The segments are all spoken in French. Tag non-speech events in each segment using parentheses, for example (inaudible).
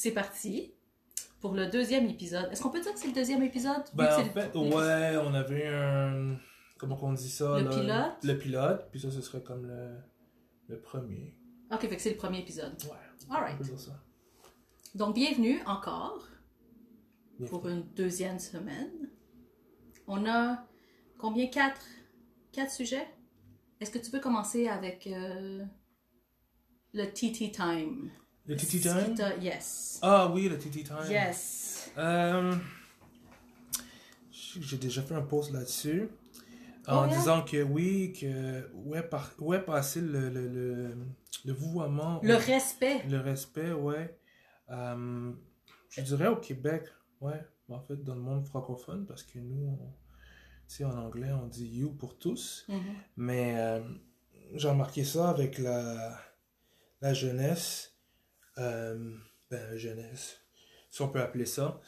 c'est parti pour le deuxième épisode. Est-ce qu'on peut dire que c'est le deuxième épisode? Ben, en le- fait, ouais, on avait un. Comment qu'on dit ça Le là? pilote? Le pilote, puis ça, ce serait comme le, le premier. Ok, fait que c'est le premier épisode. Ouais. On peut dire ça. Donc, bienvenue encore pour une deuxième semaine. On a combien? Quatre? Quatre sujets? Est-ce que tu peux commencer avec euh, le TT Time? Le TT Time? Yes. Ah oui, le TT Time. Yes. Euh, J'ai déjà fait un post là-dessus. En Oh, yeah? disant que oui, que où est, par, où est passé le, le, le, le vouvoiement, Le respect. le respect, ouais. Euh, je dirais au Québec, ouais, en fait, dans le monde francophone, parce que nous, on- tu sais, en anglais, on dit you pour tous. Mhm. Mais euh, j'ai remarqué ça avec la, la jeunesse. Euh, ben, jeunesse, si on peut appeler ça.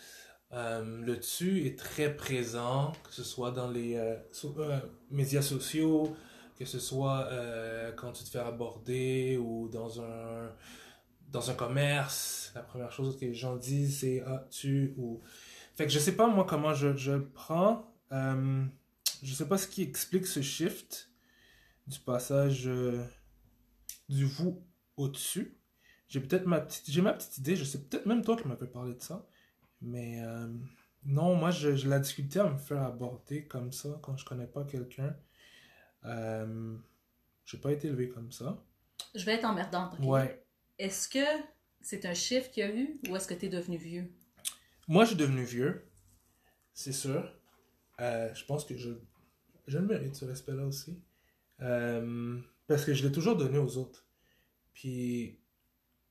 Euh, le tu est très présent, que ce soit dans les euh, euh, médias sociaux, que ce soit quand tu te fais aborder ou dans un, dans un commerce. La première chose que les gens disent, c'est ah, tu ou. Fait que je sais pas moi comment je, je le prends. Je sais pas ce qui explique ce shift du passage du vous au-dessus. J'ai peut-être ma petite, j'ai ma petite idée, je sais peut-être même toi qui m'avais parlé de ça. Mais euh, non, moi je- j'ai la difficulté à me faire aborder comme ça quand je connais pas quelqu'un. Euh, j'ai pas été élevé comme ça. Je vais être emmerdante. Ouais. Est-ce que c'est un chiffre qu'il y a eu ou est-ce que tu es devenu vieux? Moi, je suis devenu vieux, c'est sûr. Euh, je pense que je, je le mérite, ce respect-là aussi. Euh, parce que je l'ai toujours donné aux autres. Puis,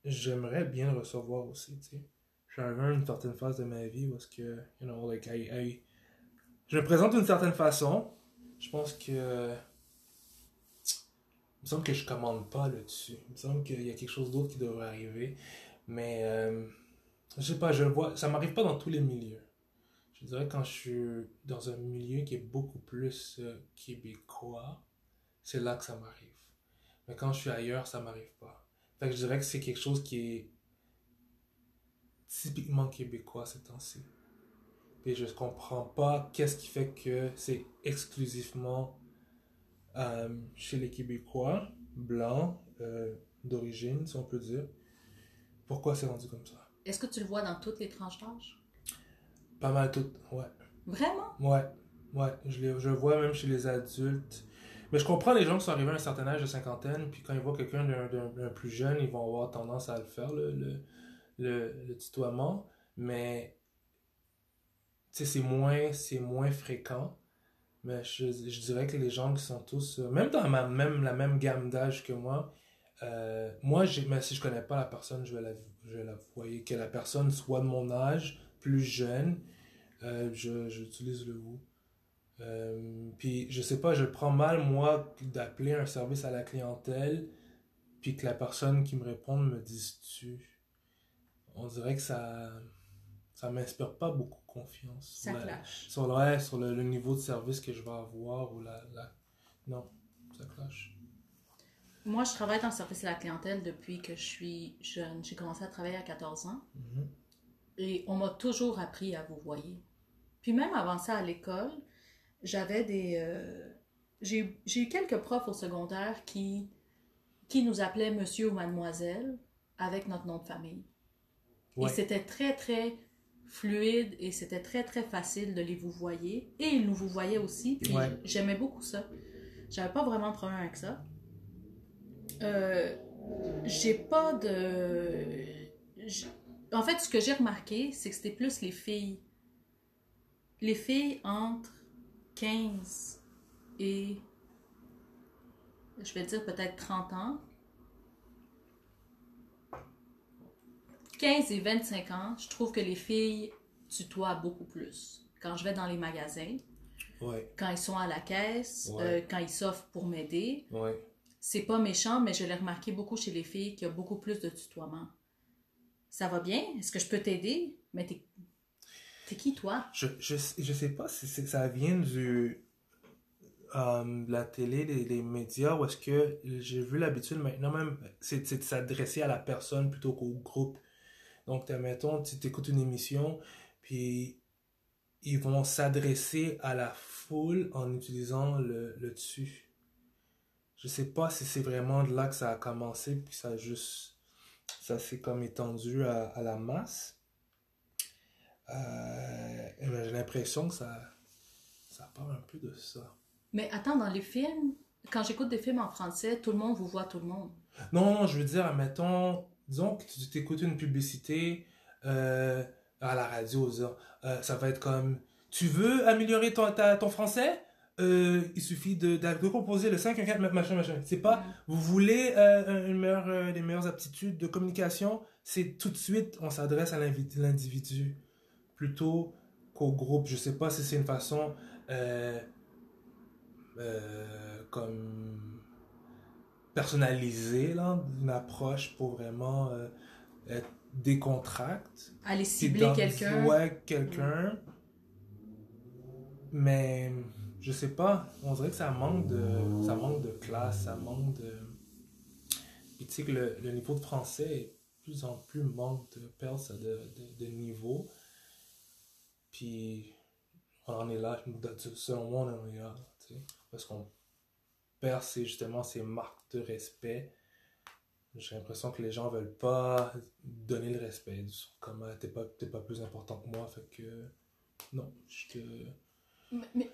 j'aimerais bien recevoir aussi, tu sais. J'arrive à une certaine phase de ma vie où est-ce que, you know, like, I- I- je me présente d'une certaine façon. Je pense que... Il me semble que je commande pas là-dessus. Il me semble qu'il y a quelque chose d'autre qui devrait arriver. Mais... euh, je sais pas, je vois, ça m'arrive pas dans tous les milieux. Je dirais quand je suis dans un milieu qui est beaucoup plus euh, québécois, c'est là que ça m'arrive. Mais quand je suis ailleurs, ça m'arrive pas. Fait que je dirais que c'est quelque chose qui est typiquement québécois ces temps-ci. Et je comprends pas qu'est-ce qui fait que c'est exclusivement euh, chez les Québécois, blancs, euh, d'origine, si on peut dire. Pourquoi c'est rendu comme ça? Est-ce que tu le vois dans toutes les tranches d'âge? Pas mal tout, ouais. Vraiment? Ouais, ouais. Je, les- je le vois même chez les adultes. Mais je comprends les gens qui sont arrivés à un certain âge de cinquantaine, puis quand ils voient quelqu'un d'un- plus jeune, ils vont avoir tendance à le faire, le, le, le, tutoiement. Mais, c'est moins, moins fréquent. Mais je, je dirais que les gens qui sont tous, euh, même dans ma, même, la même gamme d'âge que moi, euh, moi, même si je connais pas la personne, je vais la, je vais la voyer. Que la personne soit de mon âge, plus jeune, euh, j'utilise le vous. Euh, puis je sais pas, je prends mal moi d'appeler un service à la clientèle puis que la personne qui me répond me dise tu. On dirait que ça ça m'inspire pas beaucoup confiance. Ça sur la-. Sur, le- ouais, sur le, le niveau de service que je vais avoir ou la, la... Non, ça clash. Moi, je travaille dans le service à la clientèle depuis que je suis jeune. J'ai commencé à travailler à 14 ans Mhm. et on m'a toujours appris à vous voyer. Puis même avant ça, à l'école, j'avais des... euh, J'ai eu quelques profs au secondaire qui, qui nous appelaient monsieur ou mademoiselle avec notre nom de famille. Et c'était très, très fluide et c'était très, très facile de les vous voyer. Et ils nous vous voyaient aussi. Ouais. j'aimais beaucoup ça. J'avais pas vraiment de problème avec ça. Euh, j'ai pas de. En fait, ce que j'ai remarqué, c'est que c'était plus les filles. Les filles entre 15 et. Je vais dire peut-être 30 ans. 15 et 25 ans, je trouve que les filles tutoient beaucoup plus. Quand je vais dans les magasins, Ouais, quand ils sont à la caisse, Ouais. euh, quand ils s'offrent pour m'aider, ouais. c'est pas méchant, mais je l'ai remarqué beaucoup chez les filles qu'il y a beaucoup plus de tutoiement. Ça va bien? Est-ce que je peux t'aider? Mais t'es, t'es qui, toi? Je, je, je sais pas si c'est- ça vient du euh, la télé, les, médias, ou est-ce que j'ai vu l'habitude maintenant même, c'est c'est de s'adresser à la personne plutôt qu'au groupe. Donc, mettons, tu écoutes une émission, puis ils vont s'adresser à la foule en utilisant le, le dessus. Je sais pas si c'est vraiment de là que ça a commencé, puis ça juste. Ça s'est comme étendu à la masse. Euh, j'ai l'impression que ça, ça part un peu de ça. Mais attends, dans les films, quand j'écoute des films en français, tout le monde vous voit tout le monde. Non, non, je veux dire, mettons, disons que tu t'écoutes une publicité euh, à la radio, euh, ça va être comme Tu veux améliorer ton, ta, ton français? Euh, il suffit de, de, composer le 5, 4, machin, machin. C'est pas, vous voulez euh, une meilleure, euh, des meilleures aptitudes de communication, c'est tout de suite, on s'adresse à l'individu plutôt qu'au groupe. Je sais pas si c'est une façon comme personnalisée, là, d'une approche pour vraiment être décontracte. Aller cibler quelqu'un. Ouais, quelqu'un. Mais je sais pas, on dirait que ça manque de, ça manque de classe, ça manque de. Puis tu sais que le, le, niveau de français est de plus en plus manque de perdre de, de, de, niveau. Puis on en est là, selon moi, on en est là, tu sais, parce qu'on perd ces, justement ces marques de respect. J'ai l'impression que les gens veulent pas donner le respect. Comme t'es pas, pas plus important que moi, fait que non, je te. Mais,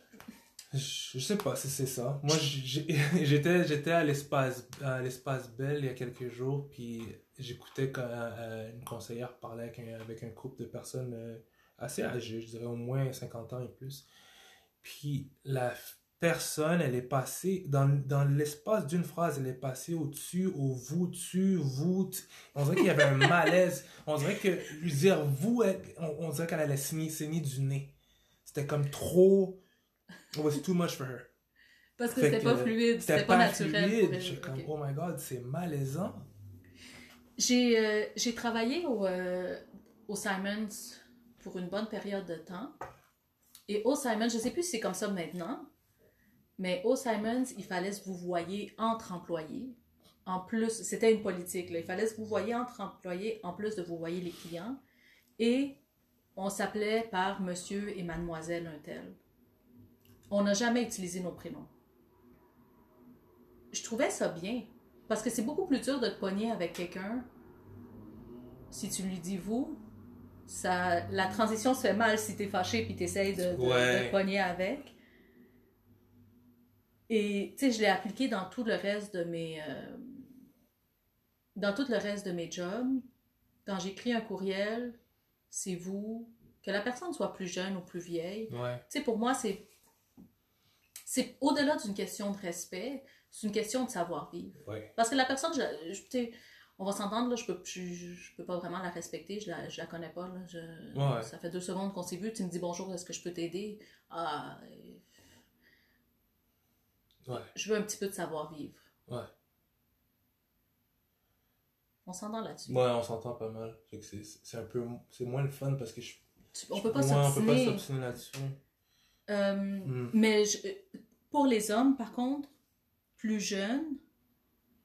je, sais pas si c'est ça. Moi, (laughs) j'étais, j'étais à l'espace, à l'espace Belle il y a quelques jours, puis j'écoutais quand euh, une conseillère parlait avec un, avec un couple de personnes euh, assez âgées, je dirais au moins 50 ans et plus. Puis la personne, elle est passée, dans, dans l'espace d'une phrase, elle est passée au-dessus, au vous, tu, vous. On dirait qu'il y avait un (laughs) malaise. On dirait que lui dire vous, on, dirait qu'elle allait saigner, saigner du nez. C'était comme trop It was too much for her. Parce que c'était pas fluide, c'était pas, pas, naturel. Fluide. J'étais comme, oh my god, c'est malaisant. J'ai euh, travaillé au, euh, au Simons pour une bonne période de temps. Et au Simons, je sais plus si c'est comme ça maintenant, mais au Simons, il fallait se vous voyez entre employés. En plus, c'était une politique, là. il fallait se vous voyez entre employés en plus de vous voyez les clients. Et on s'appelait par monsieur et mademoiselle un tel on n'a jamais utilisé nos prénoms. Je trouvais ça bien. Parce que c'est beaucoup plus dur de te pogner avec quelqu'un si tu lui dis vous. Ça, la transition se fait mal si t'es fâché puis t'essayes de, de, de te pogner avec. Et tu sais, je l'ai appliqué dans tout le reste de mes. Euh, dans tout le reste de mes jobs. Quand j'écris un courriel, c'est vous. Que la personne soit plus jeune ou plus vieille. Tu sais, pour moi, c'est c'est au-delà d'une question de respect, c'est une question de savoir-vivre. Parce que la personne, je, on va s'entendre, je peux, je, peux pas vraiment la respecter, je la, je la connais pas. Là, Ça fait deux secondes qu'on s'est vu, tu me dis bonjour, est-ce que je peux t'aider? Ah, Je veux un petit peu de savoir-vivre. Ouais. On s'entend là-dessus. Ouais, on s'entend pas mal. C'est un peu... C'est moins le fun parce que je... On peut pas s'obstiner là-dessus. Euh, hmm. Mais pour les hommes, par contre, plus jeunes,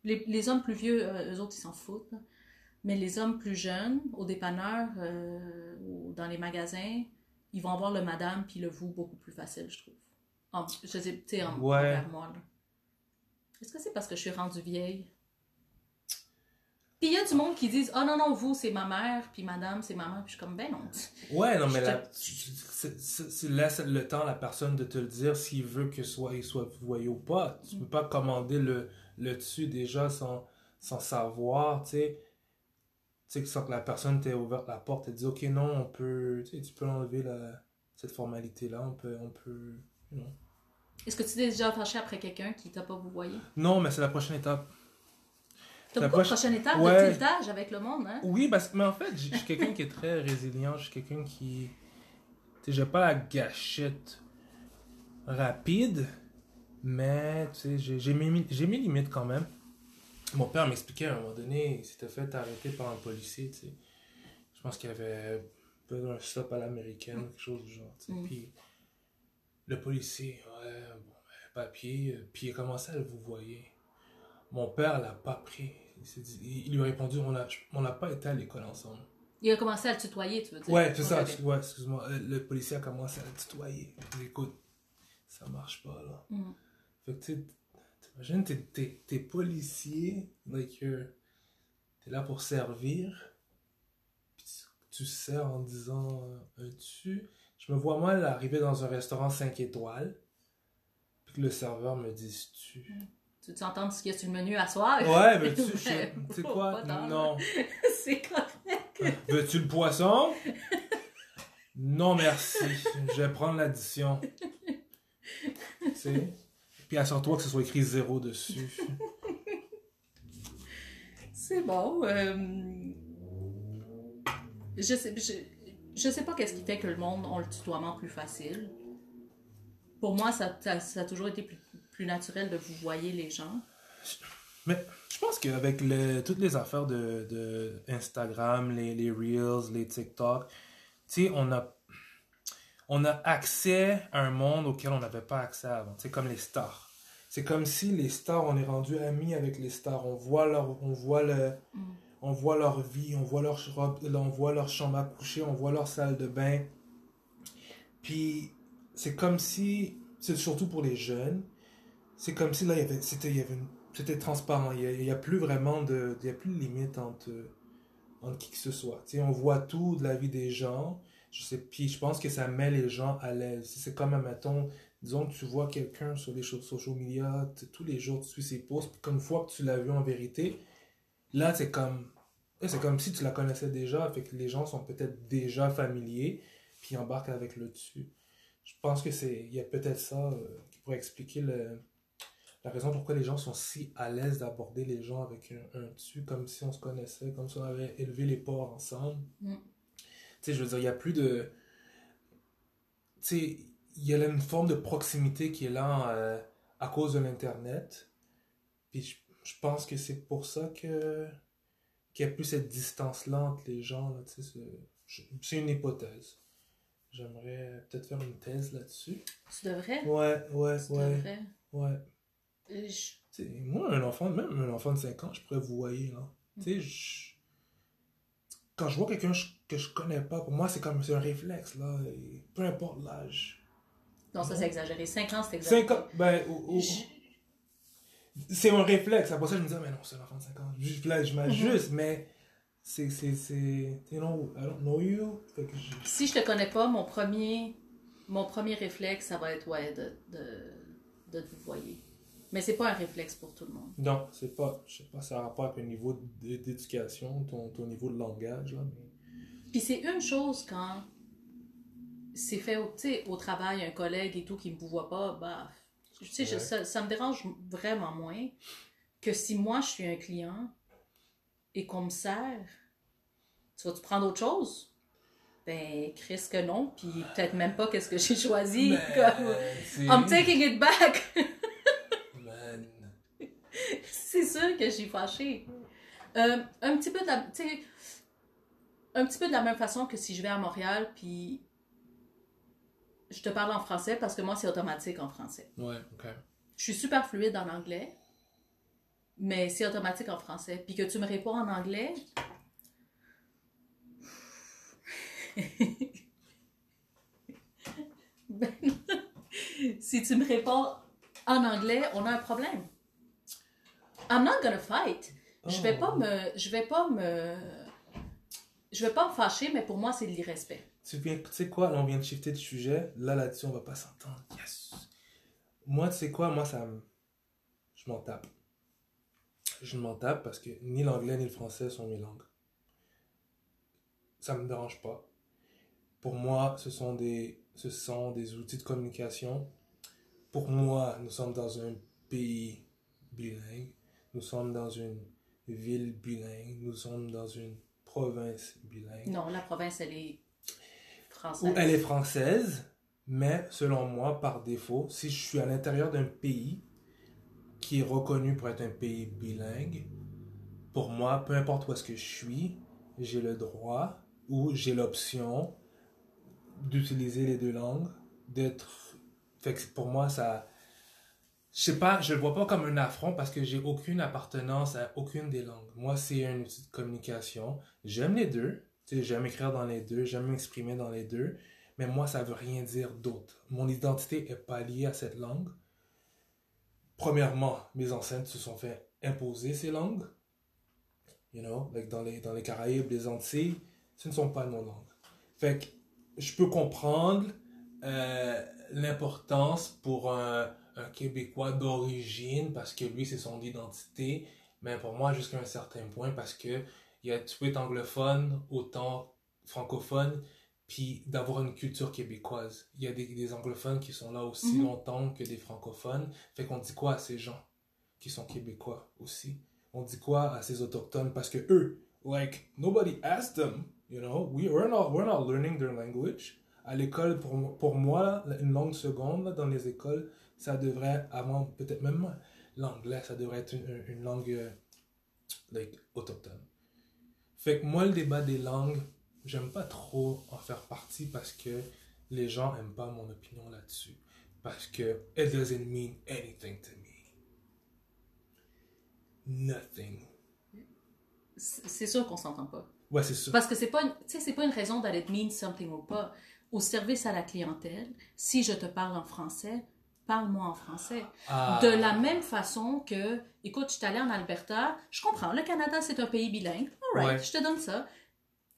les, les hommes plus vieux, euh, eux autres, ils s'en foutent. Mais les hommes plus jeunes, au dépanneur euh, ou dans les magasins, ils vont avoir le madame puis le vous beaucoup plus facile, je trouve. En, je sais, tu sais, en, ouais. moi. Est-ce que c'est parce que je suis rendue vieille? Puis il y a du monde qui disent Ah oh, non, non, vous, c'est ma mère, puis madame, c'est ma mère. Puis je suis comme Ben non. Ouais, non, mais là, tu, laisses le temps à la personne de te le dire s'il veut que soit, il soit voyé ou pas. Tu peux pas commander le, le dessus déjà sans, sans savoir, tu sais. Tu sais, sans que la personne t'ait ouvert la porte et dit Ok, non, on peut. Tu sais, tu peux enlever la, cette formalité-là. On peut. On peut Est-ce que tu t'es déjà fâché après quelqu'un qui t'a pas vous voyez Non, mais c'est la prochaine étape. T'as beaucoup de prochaine étape de tiltage avec le monde, hein? Oui, parce que, mais en fait, je suis quelqu'un qui est très résilient. Je suis quelqu'un qui. Tu sais, j'ai pas la gâchette rapide, mais tu sais, j'ai mes, mes limites quand même. Mon père m'expliquait à un moment donné, il s'était fait arrêter par un policier, tu sais. Je pense qu'il y avait un stop à l'américaine, quelque chose du genre, tu sais. Mm. Puis le policier, ouais, bon, ben, papier, euh, puis il a commencé à le vous voyez. Mon père l'a pas pris. Il, lui a répondu on n'a pas été à l'école ensemble. Il a commencé à le tutoyer, tu veux dire? Ouais, c'est ça. Ouais, excuse-moi. Euh, Le policier a commencé à le tutoyer. Écoute, ça marche pas, là. Mhm. Fait que, tu t'imagines, t'es, t'es, t'es policier, like, you're- t'es là pour servir, puis tu, tu sers en disant euh, un tu. Je me vois mal arriver dans un restaurant 5 étoiles, puis que le serveur me dise tu. Tu tu entends ce qu'il y a sur le menu à soir? Ouais, mais (laughs) tu sais, quoi? Non. (laughs) c'est correct. Veux-tu le poisson? Non, merci. Je vais prendre l'addition. Tu sais? Puis assure-toi que ce soit écrit zéro dessus. (laughs) C'est bon. euh, Je sais, je, je sais pas qu'est-ce qui fait que le monde a le tutoiement plus facile. Pour moi, ça, ça, ça a toujours été plus, plus naturel de vous voyer les gens. Mais je pense qu'avec le- toutes les affaires de, de Instagram, les, les Reels, les TikTok, tu sais, on a, on a accès à un monde auquel on n'avait pas accès avant. Sais, comme les stars. C'est comme si les stars, on est rendu amis avec les stars. On voit leur, on voit le, Mm. on voit leur vie, on voit leur robe, on voit leur chambre à coucher, on voit leur salle de bain. Puis c'est comme si, c'est surtout pour les jeunes, c'est comme si là, il y avait, c'était, il y avait une- c'était transparent. Il n'y a, il y a plus vraiment de, il y a plus de limite entre, entre qui que ce soit. Tu sais, on voit tout de la vie des gens. Je sais, puis je pense que ça met les gens à l'aise. C'est comme, mettons, disons que tu vois quelqu'un sur les social media, tous les jours tu suis ses posts, puis qu'une fois que tu l'as vu en vérité, là c'est comme, c'est comme si tu la connaissais déjà, fait que les gens sont peut-être déjà familiers, puis embarquent avec le dessus. Je pense que c'est, il y a peut-être ça euh, qui pourrait expliquer la raison pourquoi les gens sont si à l'aise d'aborder les gens avec un, un dessus, comme si on se connaissait, comme si on avait élevé les porcs ensemble. Mm. Tu sais, je veux dire, il n'y a plus de. Tu sais, il y a là une forme de proximité qui est là euh, à cause de l'Internet. Puis je, je pense que c'est pour ça que qu'il n'y a plus cette distance-là entre les gens. Là, tu sais, c'est- une hypothèse. J'aimerais peut-être faire une thèse là-dessus. Tu devrais? Ouais, ouais, Tu ouais, devrais. ouais. Je- moi, un enfant, même un enfant de 5 ans, je pourrais vous voyer, là. Tu sais, je- quand je vois quelqu'un que je connais pas, pour moi, c'est comme c'est un réflexe, là. et peu importe l'âge. Non, ça c'est exagéré. 5 ans, c'est 5 exagéré. ans, ben, Je- c'est un réflexe. Après ça, je me dis, ah, mais non, c'est un enfant de 5 ans. Je, là, je Mhm. m'ajuste, mais c'est, you know, I don't know you. Fait que je- Si je te connais pas, mon premier, mon premier réflexe, ça va être ouais, de, de, de te voyer. Mais c'est pas un réflexe pour tout le monde. Non, c'est pas, je sais pas, ça a rapport avec le niveau d'éducation, ton, ton niveau de langage, là, mais... Puis c'est une chose quand c'est fait au, tu sais, au travail, un collègue et tout qui me vous voit pas, bah, je- ça, ça me dérange vraiment moins que si moi je suis un client et qu'on me sert, tu vas-tu prendre autre chose? Ben, Chris que non, puis peut-être même pas qu'est-ce que j'ai choisi. Ben, comme, I'm taking it back! (laughs) C'est sûr que je suis fâchée. Euh, un petit peu de la, tu sais, un petit peu de la même façon que si je vais à Montréal, puis je te parle en français parce que moi, c'est automatique en français. Ouais, ok. Je suis super fluide en anglais, mais c'est automatique en français. Puis que tu me réponds en anglais. (laughs) Ben, (laughs) si tu me réponds en anglais, on a un problème. I'm not gonna fight. Je vais pas Oh. me. Je vais pas me. Je vais pas me fâcher, mais pour moi, c'est de l'irrespect. Tu viens, tu sais quoi, là, on vient de shifter de sujet. Là, là-dessus, on va pas s'entendre. Yes. Moi, tu sais quoi, moi, ça me... Je m'en tape. Je m'en tape parce que ni l'anglais ni le français sont mes langues. Ça me dérange pas. Pour moi, ce sont des, ce sont des outils de communication. Pour moi, nous sommes dans un pays bilingue. Nous sommes dans une ville bilingue. Nous sommes dans une province bilingue. Non, la province, elle est Ou française. elle est française, mais selon moi, par défaut, si je suis à l'intérieur d'un pays qui est reconnu pour être un pays bilingue, pour moi, peu importe où est-ce que je suis, j'ai le droit ou j'ai l'option d'utiliser les deux langues, d'être... Fait que pour moi, ça... Je sais pas, je le vois pas comme un affront parce que j'ai aucune appartenance à aucune des langues. Moi, c'est un outil de communication. J'aime les deux. J'aime écrire dans les deux, j'aime m'exprimer dans les deux, mais moi, ça veut rien dire d'autre. Mon identité est pas liée à cette langue. Premièrement, mes ancêtres se sont fait imposer ces langues. You know, dans les, dans les Caraïbes, les Antilles, ce ne sont pas nos langues. Fait que je peux comprendre euh, l'importance pour un, un Québécois d'origine parce que lui, c'est son identité. Mais pour moi, jusqu'à un certain point, parce que y a, tu peux être anglophone autant francophone, puis d'avoir une culture québécoise. Il y a des, des anglophones qui sont là aussi Mhm. longtemps que des francophones. Fait qu'on dit quoi à ces gens qui sont québécois aussi? On dit quoi à ces autochtones? Parce que eux, like, nobody asked them, you know? We, we're, not, we're not learning their language. À l'école, pour, pour moi, une langue seconde, là, dans les écoles, ça devrait, avant, peut-être même l'anglais, ça devrait être une, une- langue, euh, like, autochtone. Fait que moi, le débat des langues, j'aime pas trop en faire partie parce que les gens aiment pas mon opinion là-dessus. Parce que it doesn't mean anything to me. Nothing. C'est sûr qu'on s'entend pas. Ouais, c'est sûr. Parce que c'est pas, c'est pas une raison d'aller mean something ou pas. Au service à la clientèle, si je te parle en français, parle-moi en français. Ah. De la même façon que, écoute, je suis allée en Alberta, je comprends, le Canada c'est un pays bilingue, alright, Ouais. je te donne ça.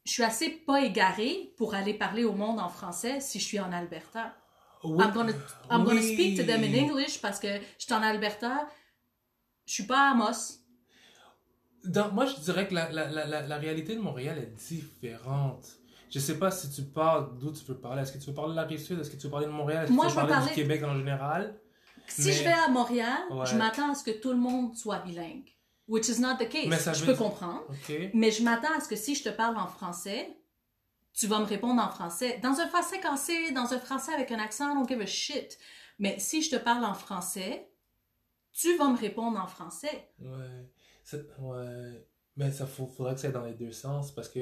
Je suis assez pas égarée pour aller parler au monde en français si je suis en Alberta. Oui. I'm gonna, I'm gonna Oui. speak to them in English parce que je suis en Alberta, je suis pas à Amos. Dans- moi, je dirais que la, la, la, la réalité de Montréal est différente. Je sais pas si tu parles d'où tu veux parler. Est-ce que tu veux parler de la Rive-Sud? Est-ce que tu veux parler de Montréal? Est-ce que Moi, tu je veux veux parler, parler- du Québec en général? Si Mais- je vais à Montréal, Ouais. je m'attends à ce que tout le monde soit bilingue. Which is not the case. Mais ça je veut peux dire- comprendre. OK. Mais je m'attends à ce que si je te parle en français, tu vas me répondre en français. Dans un français cassé, dans un français avec un accent, I don't give a shit. Mais si je te parle en français, tu vas me répondre en français. Ouais. C'est- ouais. Mais ça faut, faudrait que ça aille dans les deux sens parce que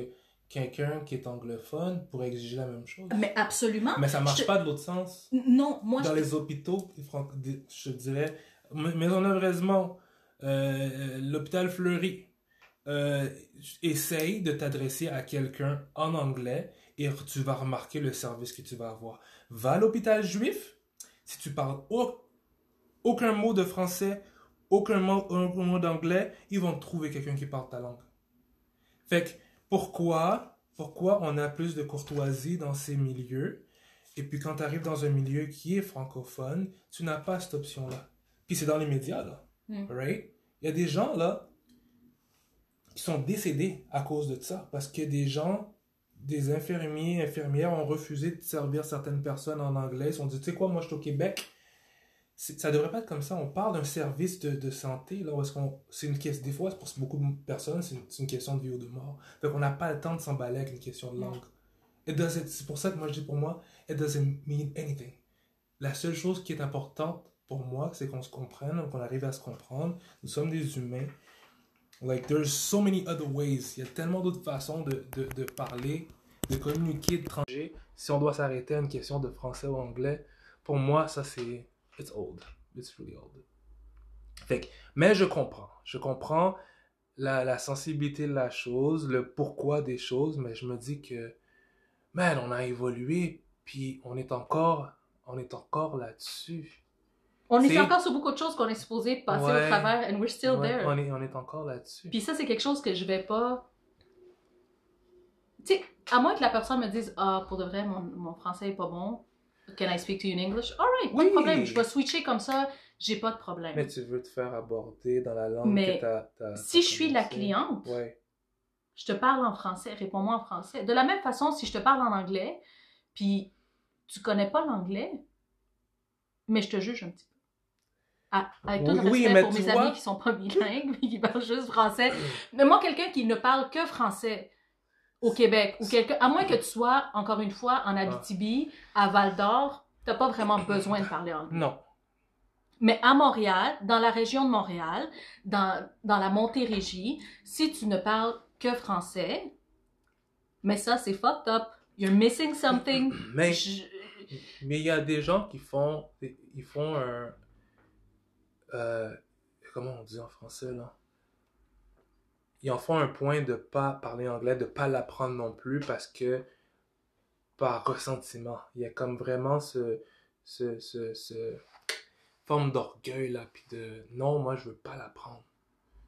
quelqu'un qui est anglophone pourrait exiger la même chose. Mais absolument. Mais ça marche Je- pas de l'autre sens. Non, moi, Dans je... les hôpitaux, je dirais, Maisonneuve-Rosemont, euh, l'hôpital Fleury, euh, essaye de t'adresser à quelqu'un en anglais et tu vas remarquer le service que tu vas avoir. Va à l'hôpital juif, si tu parles au- aucun mot de français, aucun mot, aucun mot d'anglais, ils vont trouver quelqu'un qui parle ta langue. Fait que pourquoi, pourquoi on a plus de courtoisie dans ces milieux? Et puis quand tu arrives dans un milieu qui est francophone, tu n'as pas cette option-là. Puis c'est dans les médias, là. Mm. Right? Il y a des gens, là, qui sont décédés à cause de ça. Parce que des gens, des infirmiers, infirmières ont refusé de servir certaines personnes en anglais. Ils se sont dit, tu sais quoi, moi je suis au Québec. Ça devrait pas être comme ça. On parle d'un service de, de santé, là, où est-ce qu'on. C'est une question. Des fois, pour beaucoup de personnes, c'est une, question de vie ou de mort. Fait qu'on n'a pas le temps de s'emballer avec une question de langue. It doesn't- C'est pour ça que moi je dis pour moi, it doesn't mean anything. La seule chose qui est importante pour moi, c'est qu'on se comprenne, qu'on arrive à se comprendre. Nous sommes des humains. Like, there's so many other ways. Il y a tellement d'autres façons de, de, de parler, de communiquer, de trancher. Si on doit s'arrêter à une question de français ou anglais, pour moi, ça c'est. It's old. It's really old. Fait que- mais je comprends. Je comprends la, la sensibilité de la chose, le pourquoi des choses, mais je me dis que, man, on a évolué, puis on est encore, on est encore là-dessus. On est encore sur beaucoup de choses qu'on est supposé passer Ouais. au travers, and we're still Ouais, there. on, est, on est encore là-dessus. Puis ça, c'est quelque chose que je vais pas. Tu sais, à moins que la personne me dise Ah, pour de vrai, mon, mon français est pas bon. Can I speak to you in English? Alright, pas Oui. de problème. Je vais switcher comme ça, j'ai pas de problème. Mais tu veux te faire aborder dans la langue Mais que t'as... t'as- si t'as je suis la cliente, Ouais. je te parle en français, réponds-moi en français. De la même façon, si je te parle en anglais, puis tu connais pas l'anglais, mais je te juge un petit peu. Ah, avec tout le Oui, respect pour mes vois- amis qui sont pas bilingues, mais qui parlent juste français. (clears throat) Mais moi, quelqu'un qui ne parle que français au Québec, ou quelqu'un, à moins que tu sois, encore une fois, en Abitibi, à Val d'Or, t'as pas vraiment besoin de parler anglais. Non. Mais à Montréal, dans la région de Montréal, dans, dans la Montérégie, si tu ne parles que français, mais ça, c'est fucked up. You're missing something. (clears throat) Mais Je- mais il y a des gens qui font... Ils font un... euh, comment on dit en français, là? Ils en font un point de pas parler anglais, de pas l'apprendre non plus parce que par ressentiment. Il y a comme vraiment ce, ce, ce, ce forme d'orgueil là, puis de non, moi je veux pas l'apprendre.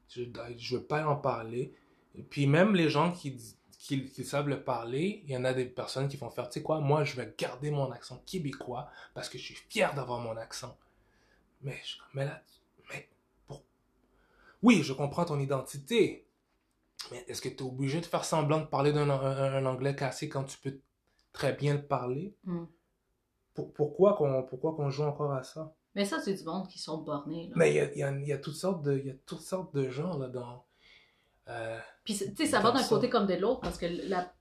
Je, je veux pas en parler. Et puis même les gens qui, qui, qui savent le parler, il y en a des personnes qui vont faire, tu sais quoi, moi je vais garder mon accent québécois parce que je suis fier d'avoir mon accent. Mais, je, mais là, mais pour... Oui, je comprends ton identité, mais est-ce que tu es obligé de faire semblant de parler d'un un, un anglais cassé quand tu peux très bien le parler? Mm. Pour- pourquoi qu'on pourquoi qu'on joue encore à ça? Mais ça, c'est du monde qui sont bornés. Là. Mais il y a, il y, a, il y a toutes sortes de y a toutes sortes de gens là dans euh, Puis, tu sais, ça va d'un côté comme de l'autre parce que la...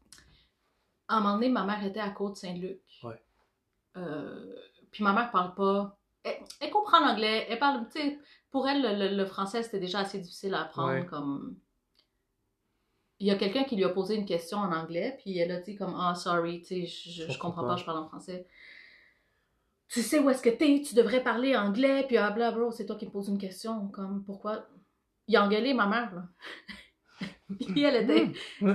à un moment donné, ma mère était à Côte-Saint-Luc. Ouais. Euh, Puis ma mère parle pas. Elle, elle comprend l'anglais. Elle parle, tu sais, pour elle, le, le- le français, c'était déjà assez difficile à apprendre. Ouais. Comme. Il y a quelqu'un qui lui a posé une question en anglais, puis elle a dit comme Ah, sorry, tu sais, je, je, comprends pas, je parle en français. Tu sais où est-ce que t'es, tu devrais parler anglais, puis ah, bla, bro, c'est toi qui me poses une question, comme pourquoi? Il a engueulé ma mère, là. (laughs) puis elle était. (laughs) Mm.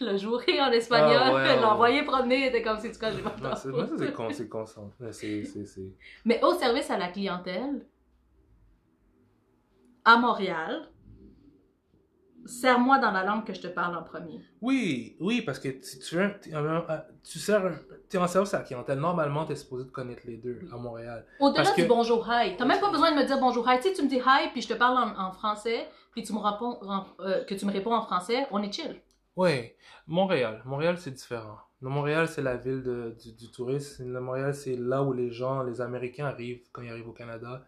Elle a joué en espagnol, Ah, ouais, elle ouais, promener, elle était comme si tu connais pas Non, c'est moi, c'est con, c'est Mais au service à la clientèle, à Montréal, serre-moi dans la langue que je te parle en premier. Oui, oui, parce que tu en- tu sers, t'es en service à la clientèle. Normalement, t'es supposé de connaître les deux à Montréal. Au-delà du que- bonjour hi, t'as même pas besoin de me dire bonjour hi. Tu sais, tu me dis hi, puis je te parle en, en français, puis tu me réponds, en- euh, que tu me réponds en français, on est chill. Oui, Montréal. Montréal, c'est différent. Montréal, c'est la ville de- du, du tourisme. Montréal, c'est là où les gens, les Américains arrivent quand ils arrivent au Canada.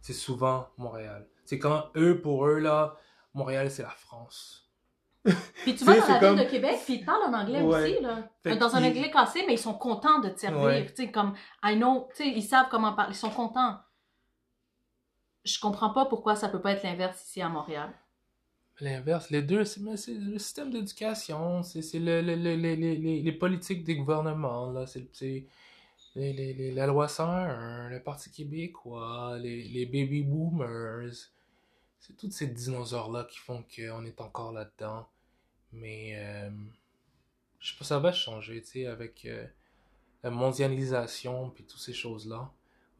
C'est souvent Montréal. C'est quand eux, pour eux, là, Montréal, c'est la France. (laughs) Puis tu vas dans la comme- ville de Québec, puis ils parlent en anglais Ouais. aussi, là. Fait Dans un anglais cassé, mais ils sont contents de te servir. Ouais. Tu sais, comme, I know, tu sais, ils savent comment parler, ils sont contents. Je comprends pas pourquoi ça peut pas être l'inverse ici à Montréal. L'inverse, les deux, c'est le système d'éducation, c'est le, le- le- le- les- les- politiques des gouvernements, là, c'est c'est les- les- les- la loi 101, le Parti québécois, les, les baby boomers. C'est tous ces dinosaures-là qui font qu'on est encore là-dedans. Mais euh, je sais pas, ça va changer, tu sais, avec euh, la mondialisation puis toutes ces choses-là.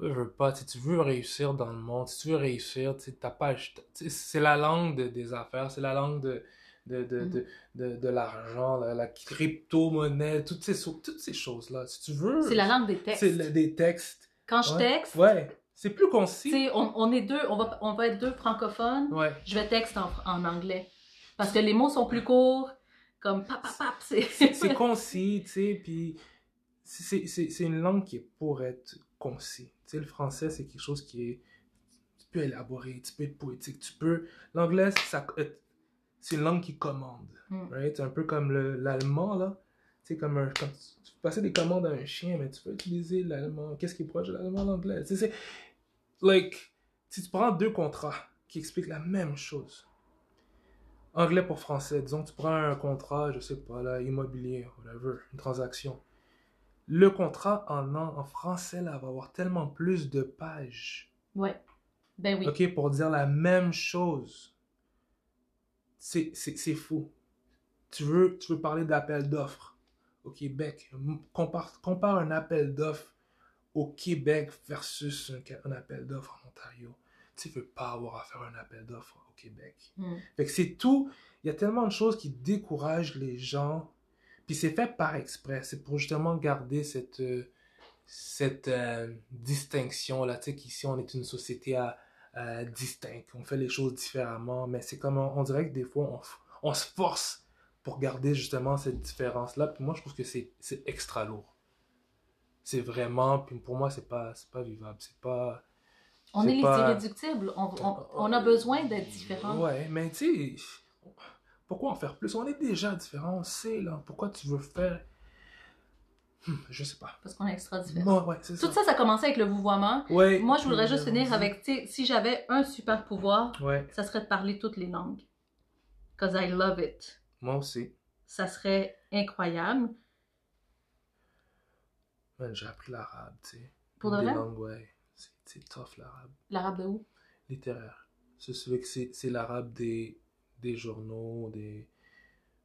Je veux pas, sais, tu veux réussir dans le monde, si tu veux réussir, tu t'as pas, c'est la langue de- des affaires, c'est la langue de, de, de, Mhm. de, de, l'argent, la, la crypto-monnaie, toutes ces, toutes ces choses-là. Si tu veux, C'est la langue des textes. c'est des textes. Quand je Ouais. texte, Ouais, c'est plus concis. on, on est deux, on va, on va être deux francophones, Ouais. je vais texte en, en anglais. Parce que les mots sont plus courts, comme pap, pap, pap, c'est... (laughs) Concis, tu sais, puis c'est une langue qui est pour être concis. Tu sais, le français, c'est quelque chose qui est... Tu peux élaborer, tu peux être poétique, tu peux... L'anglais, euh, c'est une langue qui commande, Mm. right? C'est un peu comme le- l'allemand, là. Tu sais, comme un... Quand tu, passer des commandes à un chien, mais tu peux utiliser l'allemand. Qu'est-ce qui est proche de l'allemand, l'anglais? Tu sais, c'est... Like, si tu prends deux contrats qui expliquent la même chose, anglais pour français, disons tu prends un contrat, je sais pas, là, immobilier, whatever, une transaction. Le contrat en, en français, là, va avoir tellement plus de pages, Ouais. Ben oui. ok, pour dire la même chose. C'est fou. Tu veux, tu veux parler d'appel d'offres au Québec. M- Compare, compare un appel d'offres au Québec versus un, appel d'offres en Ontario. Tu veux pas avoir à faire un appel d'offres au Québec. Mm. Fait que c'est tout. Il y a tellement de choses qui découragent les gens. Puis c'est fait par exprès. C'est pour justement garder cette, euh, cette euh, distinction-là. Tu sais qu'ici, on est une société à, à distincte. On fait les choses différemment. Mais c'est comme, on, on dirait que des fois, on, on se force pour garder justement cette différence-là. Puis moi, je trouve que c'est extra lourd. C'est vraiment, pour moi, c'est pas, c'est pas vivable. C'est pas. On est les irréductibles. On, on- on a besoin d'être différents. Ouais, mais tu sais, pourquoi en faire plus? On est déjà différents, on sait, là. Pourquoi tu veux faire? Hmm, je sais pas. Parce qu'on est extra différents. Ouais, ça. Tout ça, ça a commencé avec le vouvoiement. Ouais. Moi, je voudrais juste finir avec, tu sais, si j'avais un super pouvoir, ça serait de parler toutes les langues. Because I love it. moi aussi. Ça serait incroyable. Man, j'ai appris l'arabe, tu sais. Pour de vrai? langues, ouais. C'est- tough, l'arabe. L'arabe de où? Littéraire. C'est celui que c'est l'arabe des, des journaux, des...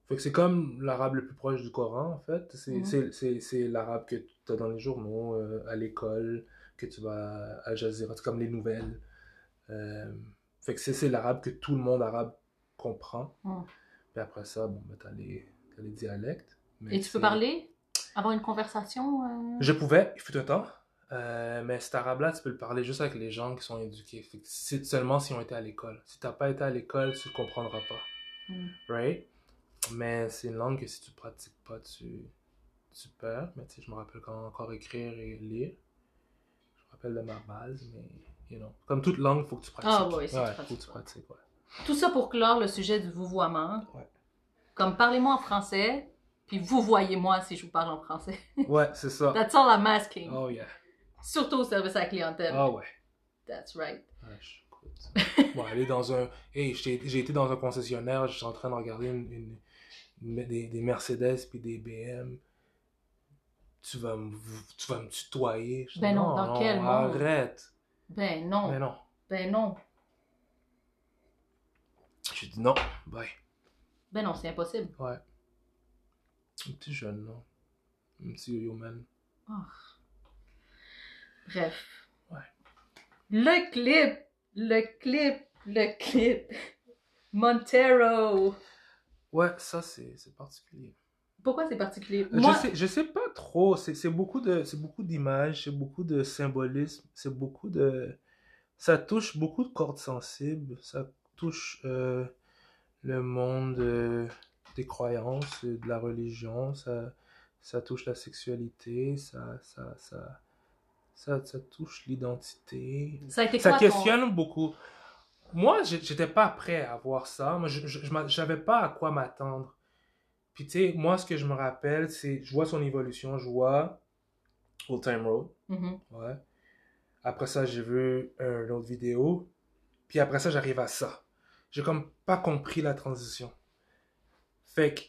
Fait que c'est comme l'arabe le plus proche du Coran, en fait. C'est Mhm. l'arabe que tu as dans les journaux, euh, à l'école, que tu vas à Jazeera, c'est comme les nouvelles. Euh, fait que c'est l'arabe que tout le monde arabe comprend. Mhm. Puis après ça, bon, ben, t'as les, t'as les dialectes. mais Et tu peux parler? Avoir une conversation? euh? Je pouvais, il fut un temps. Euh, mais cet arabe-là, tu peux le parler juste avec les gens qui sont éduqués. C'est seulement s'ils ont été à l'école. Si t'as pas été à l'école, tu ne comprendras pas. Mm. Right? Mais c'est une langue que si tu pratiques pas, tu, tu perds. Mais tu sais, je me rappelle quand encore écrire et lire. Je me rappelle de ma base, mais, you know. Comme toute langue, il faut que tu pratiques. Ah ouais, c'est que tu faut que tu pratiques, ouais. Tout ça pour clore le sujet du vouvoiement. Ouais. Comme parlez-moi en français, puis vous voyez-moi si je vous parle en français. (laughs) Ouais, c'est ça. That's all I'm asking. Oh yeah. Surtout au service à la clientèle. Ah ouais. That's right. Ouais, je-. Bon, aller dans un. Hey, j'ai été dans un concessionnaire, j'étais en train de regarder une, des, des Mercedes puis des BM. Tu vas me, tu vas me tutoyer? Je dis, Ben non, dans quel monde? Arrête. Ben non. Mais non. Ben non. J'ai dit non. Bye. Ben non, c'est impossible. Ouais. Un petit jeune, non? Un petit yo-yo man. Bref. Ouais. Le clip. Le clip. Le clip. Montero. Ouais, ça c'est particulier. Pourquoi c'est particulier? Euh, Moi, Je, sais, je sais pas trop. C'est c'est beaucoup de c'est beaucoup d'images, c'est beaucoup de symbolisme, c'est beaucoup de ça touche beaucoup de cordes sensibles, ça touche euh, le monde euh, des croyances, euh, de la religion, ça ça touche la sexualité, ça ça ça ça, ça touche l'identité. ça a été Ça ton- questionne beaucoup. Moi, j'étais pas prêt à voir ça. Moi, je, j'avais pas à quoi m'attendre. Puis, tu sais, moi, ce que je me rappelle, c'est, je vois son évolution, je vois Old Time Road, Mhm. ouais. Après ça, j'ai vu une autre vidéo. Puis après ça, j'arrive à ça. J'ai comme pas compris la transition. Fait que,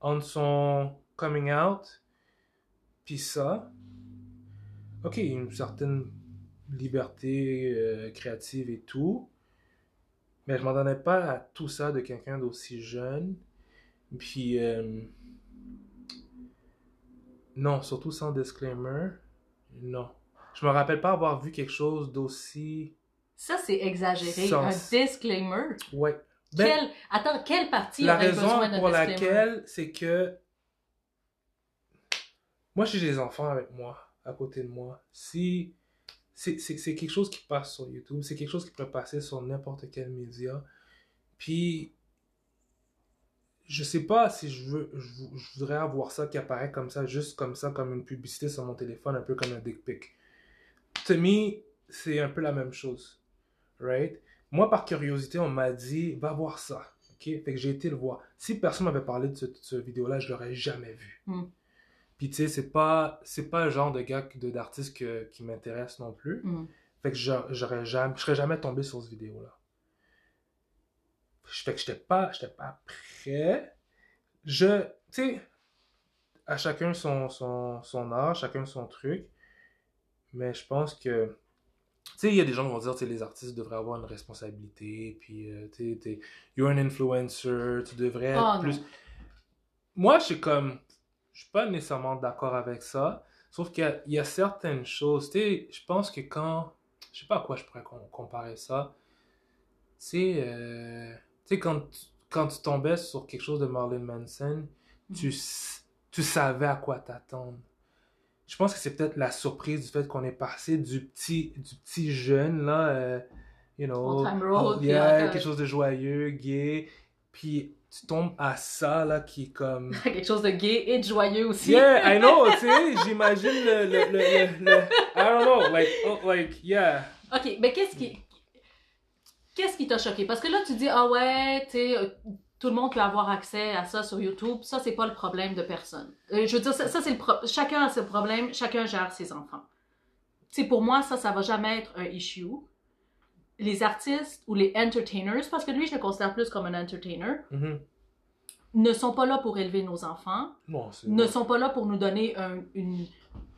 entre son coming out, puis ça, ok, une certaine liberté euh, créative et tout, mais je m'en donnais pas à tout ça de quelqu'un d'aussi jeune. Puis, euh, non, surtout sans disclaimer, non. Je me rappelle pas avoir vu quelque chose d'aussi. Ça, c'est exagéré. Sans- Un disclaimer. Ouais. Ben, Quel... Attends, quelle partie la raison pour laquelle, c'est que moi, j'ai des enfants avec moi, à côté de moi. Si c'est quelque chose qui passe sur YouTube, c'est quelque chose qui pourrait passer sur n'importe quel média. Puis, je sais pas si je veux, je, je voudrais avoir ça qui apparaît comme ça, juste comme ça, comme une publicité sur mon téléphone, un peu comme un dick pic. To me, c'est un peu la même chose. Right? Moi, par curiosité, on m'a dit, va voir ça. Ok? Fait que j'ai été le voir. Si personne m'avait parlé de ce, de ce vidéo-là, je l'aurais jamais vu. Hmm. Puis tu sais, c'est pas, c'est pas le genre de gars, d'artiste que- qui m'intéresse non plus. Mhm. Fait que j'a- j'aurais jamais, je serais jamais tombé sur cette vidéo-là. Fait que j'étais pas, j'étais pas prêt. Je, tu sais, à chacun son, son, son art, chacun son truc. Mais je pense que, sais, il y a des gens qui vont dire, tu sais, les artistes devraient avoir une responsabilité, puis, euh, tu sais, you're an influencer, tu devrais être Oh, plus... non. Moi, je suis comme, je suis pas nécessairement d'accord avec ça, sauf qu'il y a, il y a certaines choses, tu sais, je pense que quand, je sais pas à quoi je pourrais com- comparer ça, c'est, euh, tu sais, quand, tu- quand tu tombais sur quelque chose de Marilyn Manson, tu, s- tu savais à quoi t'attendre. Je pense que c'est peut-être la surprise du fait qu'on est passé du petit, du petit jeune, là, euh, you know, Road, oh, yeah, quelque chose de joyeux, gay, puis tu tombes à ça, là, qui est comme... (laughs) Quelque chose de gay et de joyeux aussi. Yeah, I know, tu sais, (laughs) j'imagine le, le, le, I don't know, like, oh, like, yeah. Ok, mais qu'est-ce qui. Qu'est-ce qui t'a choqué? Parce que là, tu dis, ah ouais, tu sais, tout le monde peut avoir accès à ça sur YouTube. Ça, c'est pas le problème de personne. Euh, je veux dire, ça, ça, c'est le pro- Chacun a ses problèmes, chacun gère ses enfants. Tu sais, pour moi, ça, ça va jamais être un issue. Les artistes ou les entertainers, parce que lui, je le considère plus comme un entertainer, Mhm. ne sont pas là pour élever nos enfants, Bon, c'est... ne sont pas là pour nous donner un- une,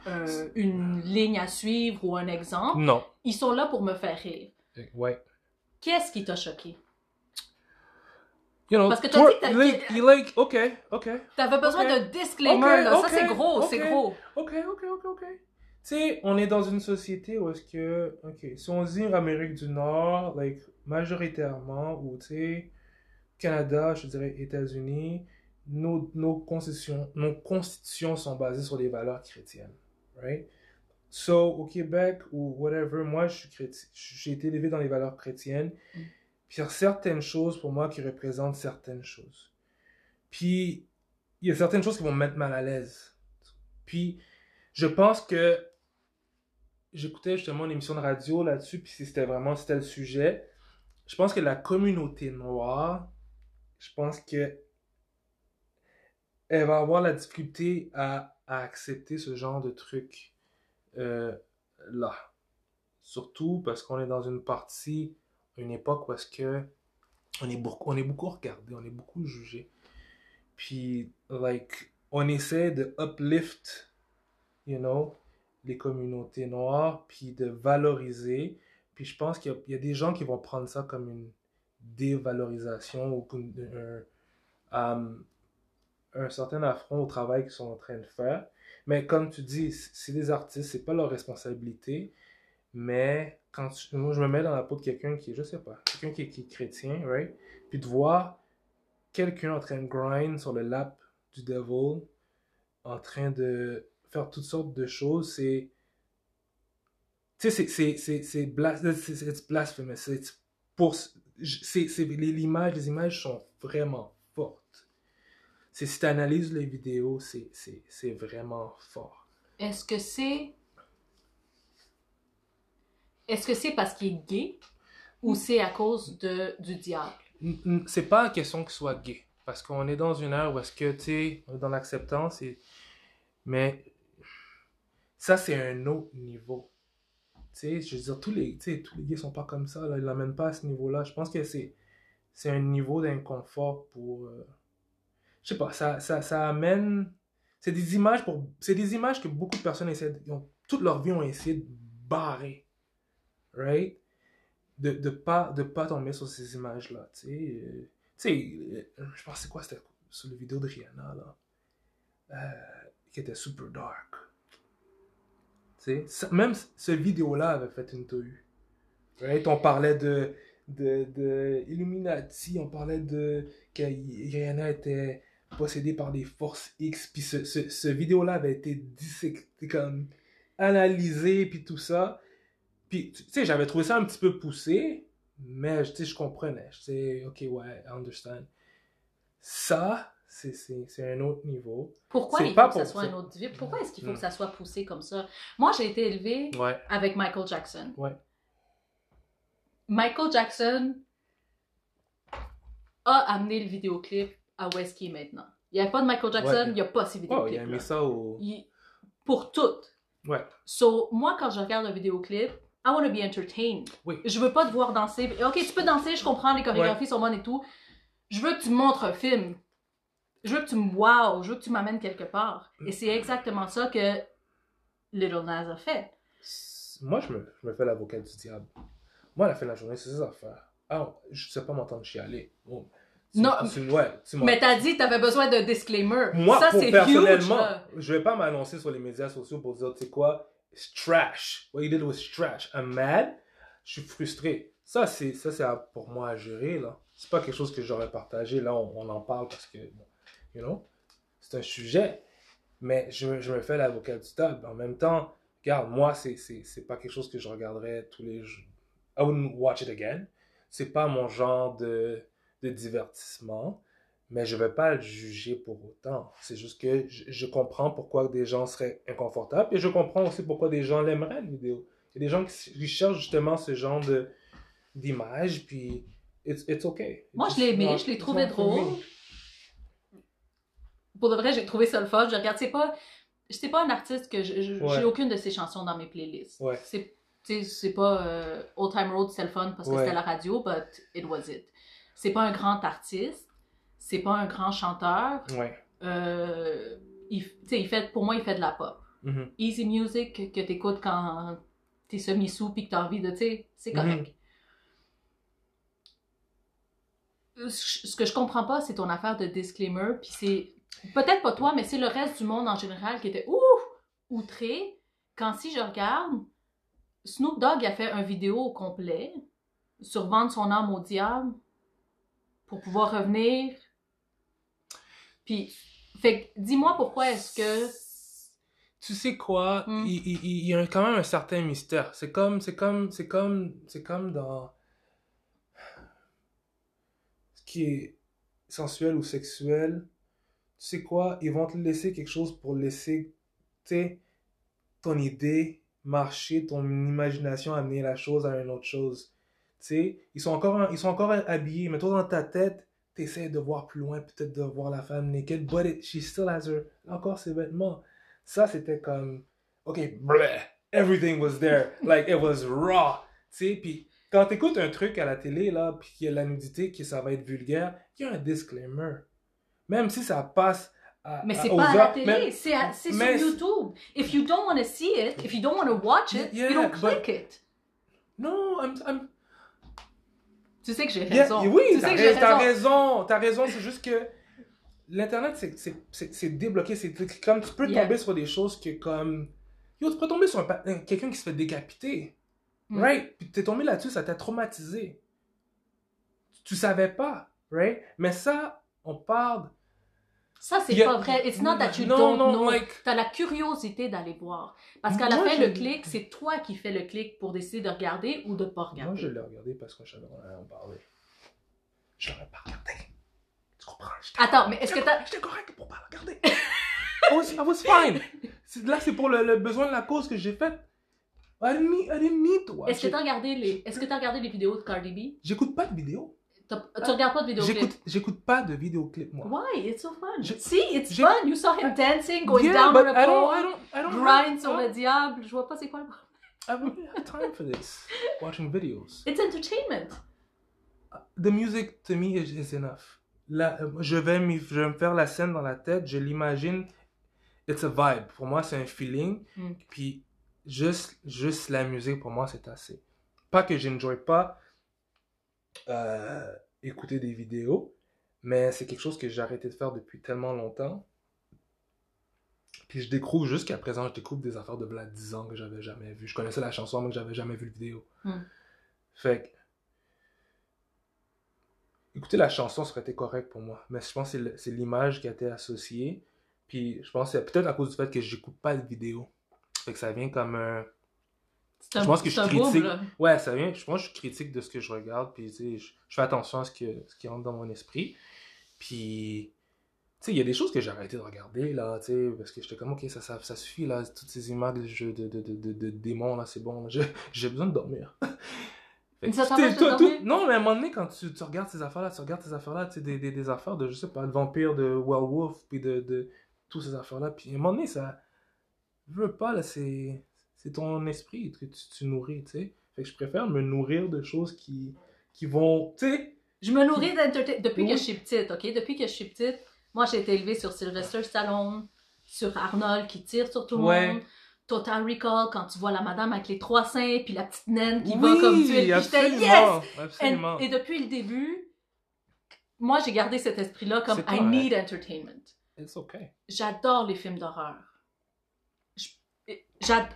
un- une ligne à suivre ou un exemple. Non. Ils sont là pour me faire rire. Ouais. Qu'est-ce qui t'a choqué? You know, Parce que t'as- you like, you like, ok, ok. T'avais besoin Ok. d'un disclaimer, là. ça, c'est gros, c'est gros. Ok, ok, ok, ok. Tu sais, on est dans une société où est-ce que, ok, si on dit Amérique du Nord, like, majoritairement, ou tu sais, Canada, je dirais États-Unis, nos, nos, constitutions, nos constitutions sont basées sur des valeurs chrétiennes, right? So, au Québec ou whatever, moi, je suis chrétien, j'ai été élevé dans les valeurs chrétiennes, Mm. Puis il y a certaines choses pour moi qui représentent certaines choses. Puis, il y a certaines choses qui vont me mettre mal à l'aise. Puis, je pense que j'écoutais justement une émission de radio là-dessus, puis c'était vraiment le sujet. Je pense que la communauté noire, je pense que elle va avoir la difficulté à, à accepter ce genre de truc euh, là. Surtout parce qu'on est dans une partie, une époque où que on est beaucoup, on est beaucoup regardé, on est beaucoup jugé. Puis, like, on essaie de uplift, you know, les communautés noires, puis de valoriser. Puis je pense qu'il y, a- des gens qui vont prendre ça comme une dévalorisation ou un, um, un certain affront au travail qu'ils sont en train de faire. Mais comme tu dis, c'est des artistes, c'est pas leur responsabilité. Mais quand moi je me mets dans la peau de quelqu'un qui je sais pas, quelqu'un qui, qui est chrétien, right? Puis de voir quelqu'un en train de grind sur le lap du devil, en train de faire toutes sortes de choses, c'est. Tu sais, c'est- c'est- c'est c'est blas- c'est- c'est- it's blasphemous. C'est pour. l'image, les images sont vraiment fortes. Si tu analyses les vidéos, c'est vraiment fort. Est-ce que c'est. Est-ce que c'est parce qu'il est gay ou c'est à cause de, du diable? N- n- C'est pas une question qu'il soit gay. Parce qu'on est dans une ère où est-ce que, tu sais, on est dans l'acceptance. Et... Mais ça, c'est un autre niveau. Tu sais, je veux dire, tous les, tous les gays sont pas comme ça. Là. Ils l'amènent pas à ce niveau-là. Je pense que c'est, c'est un niveau d'inconfort pour... euh, Je sais pas, ça, ça, ça amène... C'est des images pour... C'est des images que beaucoup de personnes essaient... de- ont- toute leur vie ont essayé de barrer. Right? de de pas de pas tomber sur ces images là tu sais euh, tu sais euh, je pense c'est quoi c'était sur la vidéo de Rihanna là euh, qui était super dark tu sais même ce vidéo là avait fait une tohu right? on parlait de de, de Illuminati on parlait de que Rihanna était possédée par des forces X puis ce, ce, ce vidéo là avait été dissecté comme analysé puis tout ça puis, tu sais, j'avais trouvé ça un petit peu poussé, mais, tu sais, je comprenais. Je sais, ok, ouais, I understand. Ça, c'est- un autre niveau. Pourquoi C'est il faut pas que ça pour soit ça. un autre niveau? Pourquoi est-ce qu'il faut Mm. que ça soit poussé comme ça? Moi, j'ai été élevée Ouais. avec Michael Jackson. Ouais. Michael Jackson a amené le vidéoclip à où est-ce qu'il est maintenant. Il n'y avait pas de Michael Jackson, Ouais. il n'y a pas ces Oh, il vidéoclips. a mis ça au. Pour toutes. Ouais. So, moi, quand je regarde un vidéoclip, I want to be entertained. Oui. Je veux pas te voir danser. Ok, tu peux danser, je comprends, les chorégraphies sont bonnes et tout. Je veux que tu montres un film. Je veux que tu me wow, je veux que tu m'amènes quelque part. Et c'est exactement ça que Little Nas a fait. Moi, je me, je me fais l'avocat du diable. Moi, à la fin de la journée, c'est ses affaires. Ah, je sais pas m'entendre chialer. Bon, tu- Non, tu- ouais, tu Mais t'as dit que t'avais besoin d'un disclaimer. Moi, ça, pour huge, personnellement, là. je vais pas m'annoncer sur les médias sociaux pour dire, tu sais quoi, it's trash. What you did was trash. I'm mad. Je suis frustré. Ça, c'est ça c'est pour moi à gérer, là. C'est pas quelque chose que j'aurais partagé. Là, on, on en parle parce que, you know, c'est un sujet. Mais je, je me fais l'avocat du diable. En même temps, regarde, moi, c'est c'est- c'est pas quelque chose que je regarderais tous les jours. I wouldn't watch it again. C'est pas mon genre de, de divertissement mais je vais pas le juger pour autant. C'est juste que je, comprends pourquoi des gens seraient inconfortables et je comprends aussi pourquoi des gens l'aimeraient, la vidéo. Il y a des gens qui, cherchent justement ce genre de d'image, puis it's, it's okay. Moi, je l'ai aimé, je l'ai trouvé drôle. Pour de vrai, j'ai trouvé ça le fun. Je regarde, c'est pas, c'est pas un artiste que je- je- j'ai aucune de ses chansons dans mes playlists. Ouais. C'est, c'est pas euh, Old Time Road, c'était le fun parce que Ouais. c'était la radio, but it was it. C'est pas un grand artiste, c'est pas un grand chanteur. Ouais. Euh, il, fait, pour moi, il fait de la pop. Mhm. Easy music que, t'écoutes quand t'es semi-sous pis que t'as envie de, tu sais, c'est correct. ce que je comprends pas, c'est ton affaire de disclaimer, puis c'est peut-être pas toi, mais c'est le reste du monde en général qui était ouf, outré quand si je regarde, Snoop Dogg a fait un vidéo au complet sur vendre son âme au diable pour pouvoir revenir. Puis, fait dis-moi pourquoi est-ce que tu sais quoi, Hmm. il, il- il y a quand même un certain mystère. C'est comme, c'est comme, c'est comme, c'est comme dans ce qui est sensuel ou sexuel. Tu sais quoi, ils vont te laisser quelque chose pour laisser, tu sais, ton idée marcher, ton imagination amener la chose à une autre chose. Tu sais, ils sont encore, ils sont encore habillés, mais toi dans ta tête, t'essaies de voir plus loin, peut-être de voir la femme naked, but it, she still has her, encore ses vêtements. Ça, c'était comme, ok, bleh, everything was there, like it was raw, tu sais, puis quand t'écoutes un truc à la télé, là, puis qu'il y a la nudité, que ça va être vulgaire, il y a un disclaimer. Même si ça passe à, Mais c'est pas à la télé, c'est sur YouTube. If you don't want to see it, if you don't want to watch it, Yeah, you don't but- click it. Non, I'm, I'm, Tu sais que j'ai Yeah, raison. oui, tu t'as sais que rais- j'ai t'as raison. t'as raison, c'est juste que l'Internet, c'est- c'est- c'est c'est débloqué, c'est comme tu peux Yeah. tomber sur des choses que comme... Yo, tu peux tomber sur un- quelqu'un qui se fait décapiter, Mm. right? Puis t'es tombé là-dessus, ça t'a traumatisé. Tu savais pas, right? Mais ça, on parle... Ça, c'est pas vrai. It's not that you Non, don't non, know. like- T'as la curiosité d'aller voir. Parce qu'à la Moi, fin, je- le clic, c'est toi qui fais le clic pour décider de regarder ou de pas Moi, regarder. je l'ai regardé parce que je savais qu'on allait en parler. Je l'aurais pas regardé. Tu comprends? Attends, mais est-ce que t'as... J'étais correct pour pas regarder. I was, (laughs) I was fine. C'est- Là, c'est pour le, le besoin de la cause que j'ai faite. I didn't need, I didn't need to watch Est-ce que it. t'as regardé les... Est-ce que t'as regardé les vidéos de Cardi B? J'écoute pas de vidéos. T'as- Tu regardes pas de vidéos J'écoute, pas de vidéoclips, moi. Why? It's so fun. Je- See, it's fun. You saw him dancing, going Yeah, down don't, pole, grind sur le diable. Je vois pas c'est quoi le I don't have time for this. Watching videos. It's entertainment. The music, to me, is, is enough. Là, euh, je vais, m'y- je vais me faire la scène dans la tête, je l'imagine. It's a vibe. Pour moi, c'est un feeling. Mm. Puis, juste, juste la musique, pour moi, c'est assez. Pas que j'enjoy pas euh, écouter des vidéos, mais c'est quelque chose que j'ai arrêté de faire depuis tellement longtemps. Puis je découvre jusqu'à présent, je découvre des affaires de bla 10 ans que j'avais jamais vu. Je connaissais la chanson, mais que j'avais jamais vu le vidéo. Mm. Fait que écouter la chanson serait été correct pour moi. Mais je pense que c'est l'image qui a été associée. Puis je pense que c'est peut-être à cause du fait que j'écoute pas de vidéo. Fait que ça vient comme un. Je pense que je boom, critique. Ouais, ça vient. Je pense que je suis critique de ce que je regarde. Puis tu sais, je, je fais attention à ce, que, ce qui rentre dans mon esprit. Puis. Tu sais, il y a des choses que j'ai arrêté de regarder, là, tu sais, parce que j'étais comme, ok, ça, ça, ça suffit, là, toutes ces images de, de, de, de, démons, là, c'est bon, (laughs) j'ai- besoin de dormir. (laughs) Fait Ça dormir? Non, mais à un moment donné, quand tu, tu regardes ces affaires-là, tu regardes ces affaires-là, tu sais, des, des, des affaires de, je sais pas, de vampires, de werewolf, puis de, de toutes ces affaires-là, puis à un moment donné, ça. Je veux pas, là, c'est. C'est ton esprit que tu, tu nourris, tu sais. Fait que je préfère me nourrir de choses qui, qui vont. Tu sais. Je me nourris d'entertainment depuis Oui. que je suis petite, OK? Depuis que je suis petite, moi, j'ai été élevée sur Sylvester Stallone, sur Arnold qui tire sur tout le Ouais. monde. Total Recall, quand tu vois la madame avec les trois seins, puis la petite naine qui oui, va comme. Puis j'étais absolument, yes! absolument. And- et depuis le début, moi, j'ai gardé cet esprit-là comme I need entertainment. It's okay. J'adore les films d'horreur.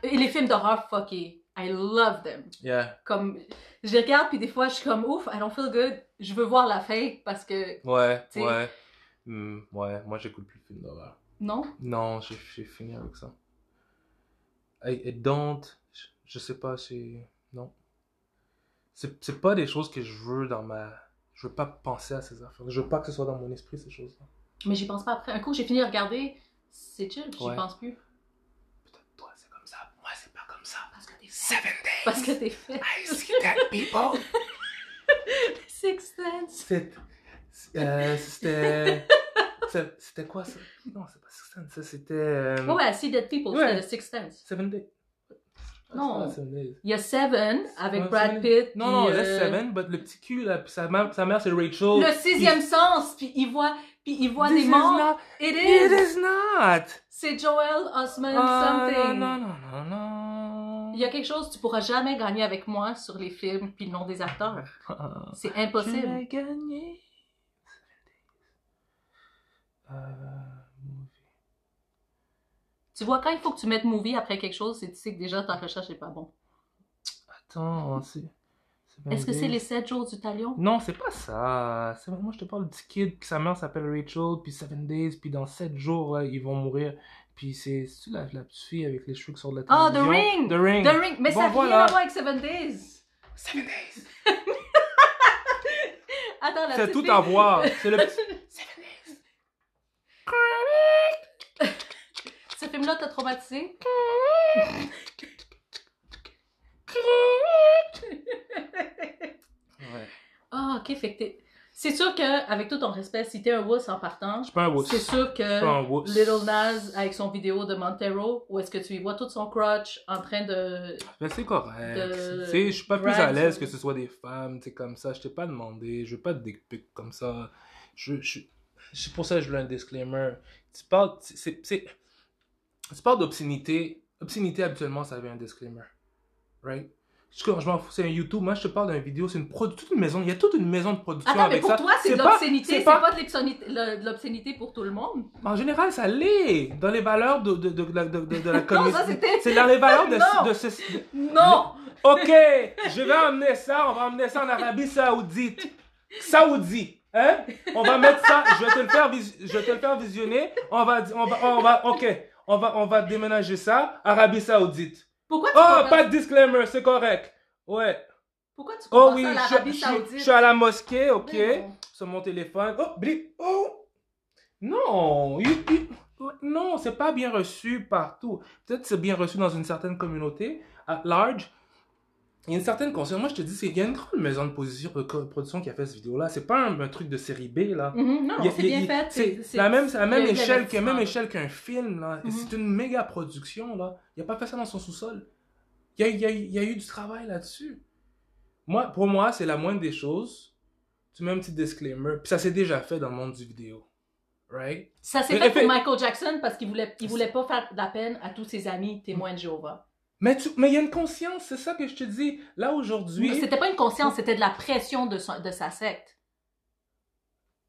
Et les films d'horreur fucky. I love them. Yeah. Comme, je les regarde, puis des fois, je suis comme, ouf, I don't feel good. Je veux voir la fin parce que, Ouais, ouais. Hmm, ouais, moi j'écoute plus de films d'horreur. non? Non, j'ai fini avec ça. I, I don't. Je, je sais pas, c'est. Non. C'est c'est pas des choses que je veux dans ma. Je veux pas penser à ces affaires. Je veux pas que ce soit dans mon esprit, ces choses-là. Mais j'y pense pas après. Un coup, j'ai fini de regarder, c'est chill, j'y Ouais. pense plus. Peut-être toi, c'est comme ça. Moi, c'est pas comme ça. Parce que t'es fait. Seven days. Parce que t'es fait. I see dead people. (laughs) Six Sense. C'est- euh, C'était. (laughs) C'était quoi ça? Non, c'est pas Six Sense, ça c'était. euh, Ouais, I See Dead People, Ouais. c'était Six Sense. Seven Days. Non. Ah, c'est pas Seven Days. Il y a Seven avec Brad Seven. Pitt. Non, non, euh, laisse Seven, but le petit cul, là, puis sa mère, sa mère c'est Rachel. Le sixième sens, puis il voit, puis il voit des is morts. not- It It is. is not! C'est Joel Osment Ah, something. non, non, non, non, non. Il y a quelque chose, tu pourras jamais gagner avec moi sur les films puis le nom des acteurs. (laughs) C'est Je impossible. vais gagner. Euh, movie. Tu vois, quand il faut que tu mettes movie après quelque chose, c'est tu sais que déjà ta recherche est pas bon. Attends, c'est. Est-ce que c'est les sept 7 jours du talion? Non, c'est pas ça. C'est moi je te parle du petit kid, que sa mère s'appelle Rachel, puis Seven Days, puis dans 7 jours, là, ils vont mourir. Puis c'est la, la petite fille avec les cheveux qui sortent de la Ah, The? Ring! The Ring! The Ring! Mais Bon, ça n'a rien voilà. à voir avec Seven Days! Seven Days! (laughs) Attends, la C'est tout fille- à voir. C'est le petit. (laughs) Ce film-là t'a traumatisé? (laughs) Ouais. Ah, ok, fait que t'es... C'est sûr que, avec tout ton respect, si t'es un wuss en partant, Je suis pas un wuss. c'est sûr que. Little Nas, avec son vidéo de Montero, où est-ce que tu y vois tout son crotch en train de... Mais c'est correct. de Tu sais, je suis pas plus à l'aise que ce soit des femmes, tu sais, comme ça. Je t'ai pas demandé. Je veux pas de dick pic comme ça. Je, je, c'est pour ça que je veux un disclaimer. Tu parles, c'est, c'est, tu parles d'obscénité. Obscénité, habituellement, ça avait un disclaimer. Right? Je, je m'en fous, c'est un YouTube. Moi, je te parle d'une vidéo. C'est une, toute une maison. Il y a toute une maison de production Attends, mais avec pour ça. toi, c'est de l'obscénité, c'est pas- pas, de l'obscénité- pour tout le monde. En général, ça l'est. Dans les valeurs de, de, de, de, la (laughs) Non, communauté. ça c'était... c'est dans les valeurs de, (laughs) Non. de, ce- Non! Ok, je vais emmener ça, on va emmener ça en Arabie Saoudite. Saoudi, hein? On va mettre ça, je vais te le faire, vis- je vais te le faire visionner. On va, on va, on va, ok, on va, on va déménager ça, Arabie Saoudite. Pourquoi tu Oh, pas de disclaimer, c'est correct. Ouais. Pourquoi tu Oh oui, ça à je, je- je suis à la mosquée, ok, sur mon téléphone. Oh, blip, oh. Non, you- you- non, c'est pas bien reçu partout. Peut-être que c'est bien reçu dans une certaine communauté, at large. Il y a une certaine conscience. Moi, je te dis, c'est- il y a une grande maison de position- euh, production qui a fait cette vidéo-là. C'est pas un, un truc de série B, là. Non, Il y a- c'est il bien fait. C'est la même, la même échelle, que, même échelle qu'un film, là. Et Mhm. C'est une méga production, là. Il a pas fait ça dans son sous-sol. Il y a, il y a- il y a eu du travail là-dessus. Moi, pour moi, c'est la moindre des choses. Tu mets un petit disclaimer. Puis ça s'est déjà fait dans le monde du vidéo. Right? Ça s'est fait effet- pour Michael Jackson parce qu'il voulait, il voulait pas faire de la peine à tous ses amis témoins de Jéhovah. Mais mais il y a une conscience, c'est ça que je te dis. Là, aujourd'hui. C'était pas une conscience, c'était de la pression de, son- de sa secte.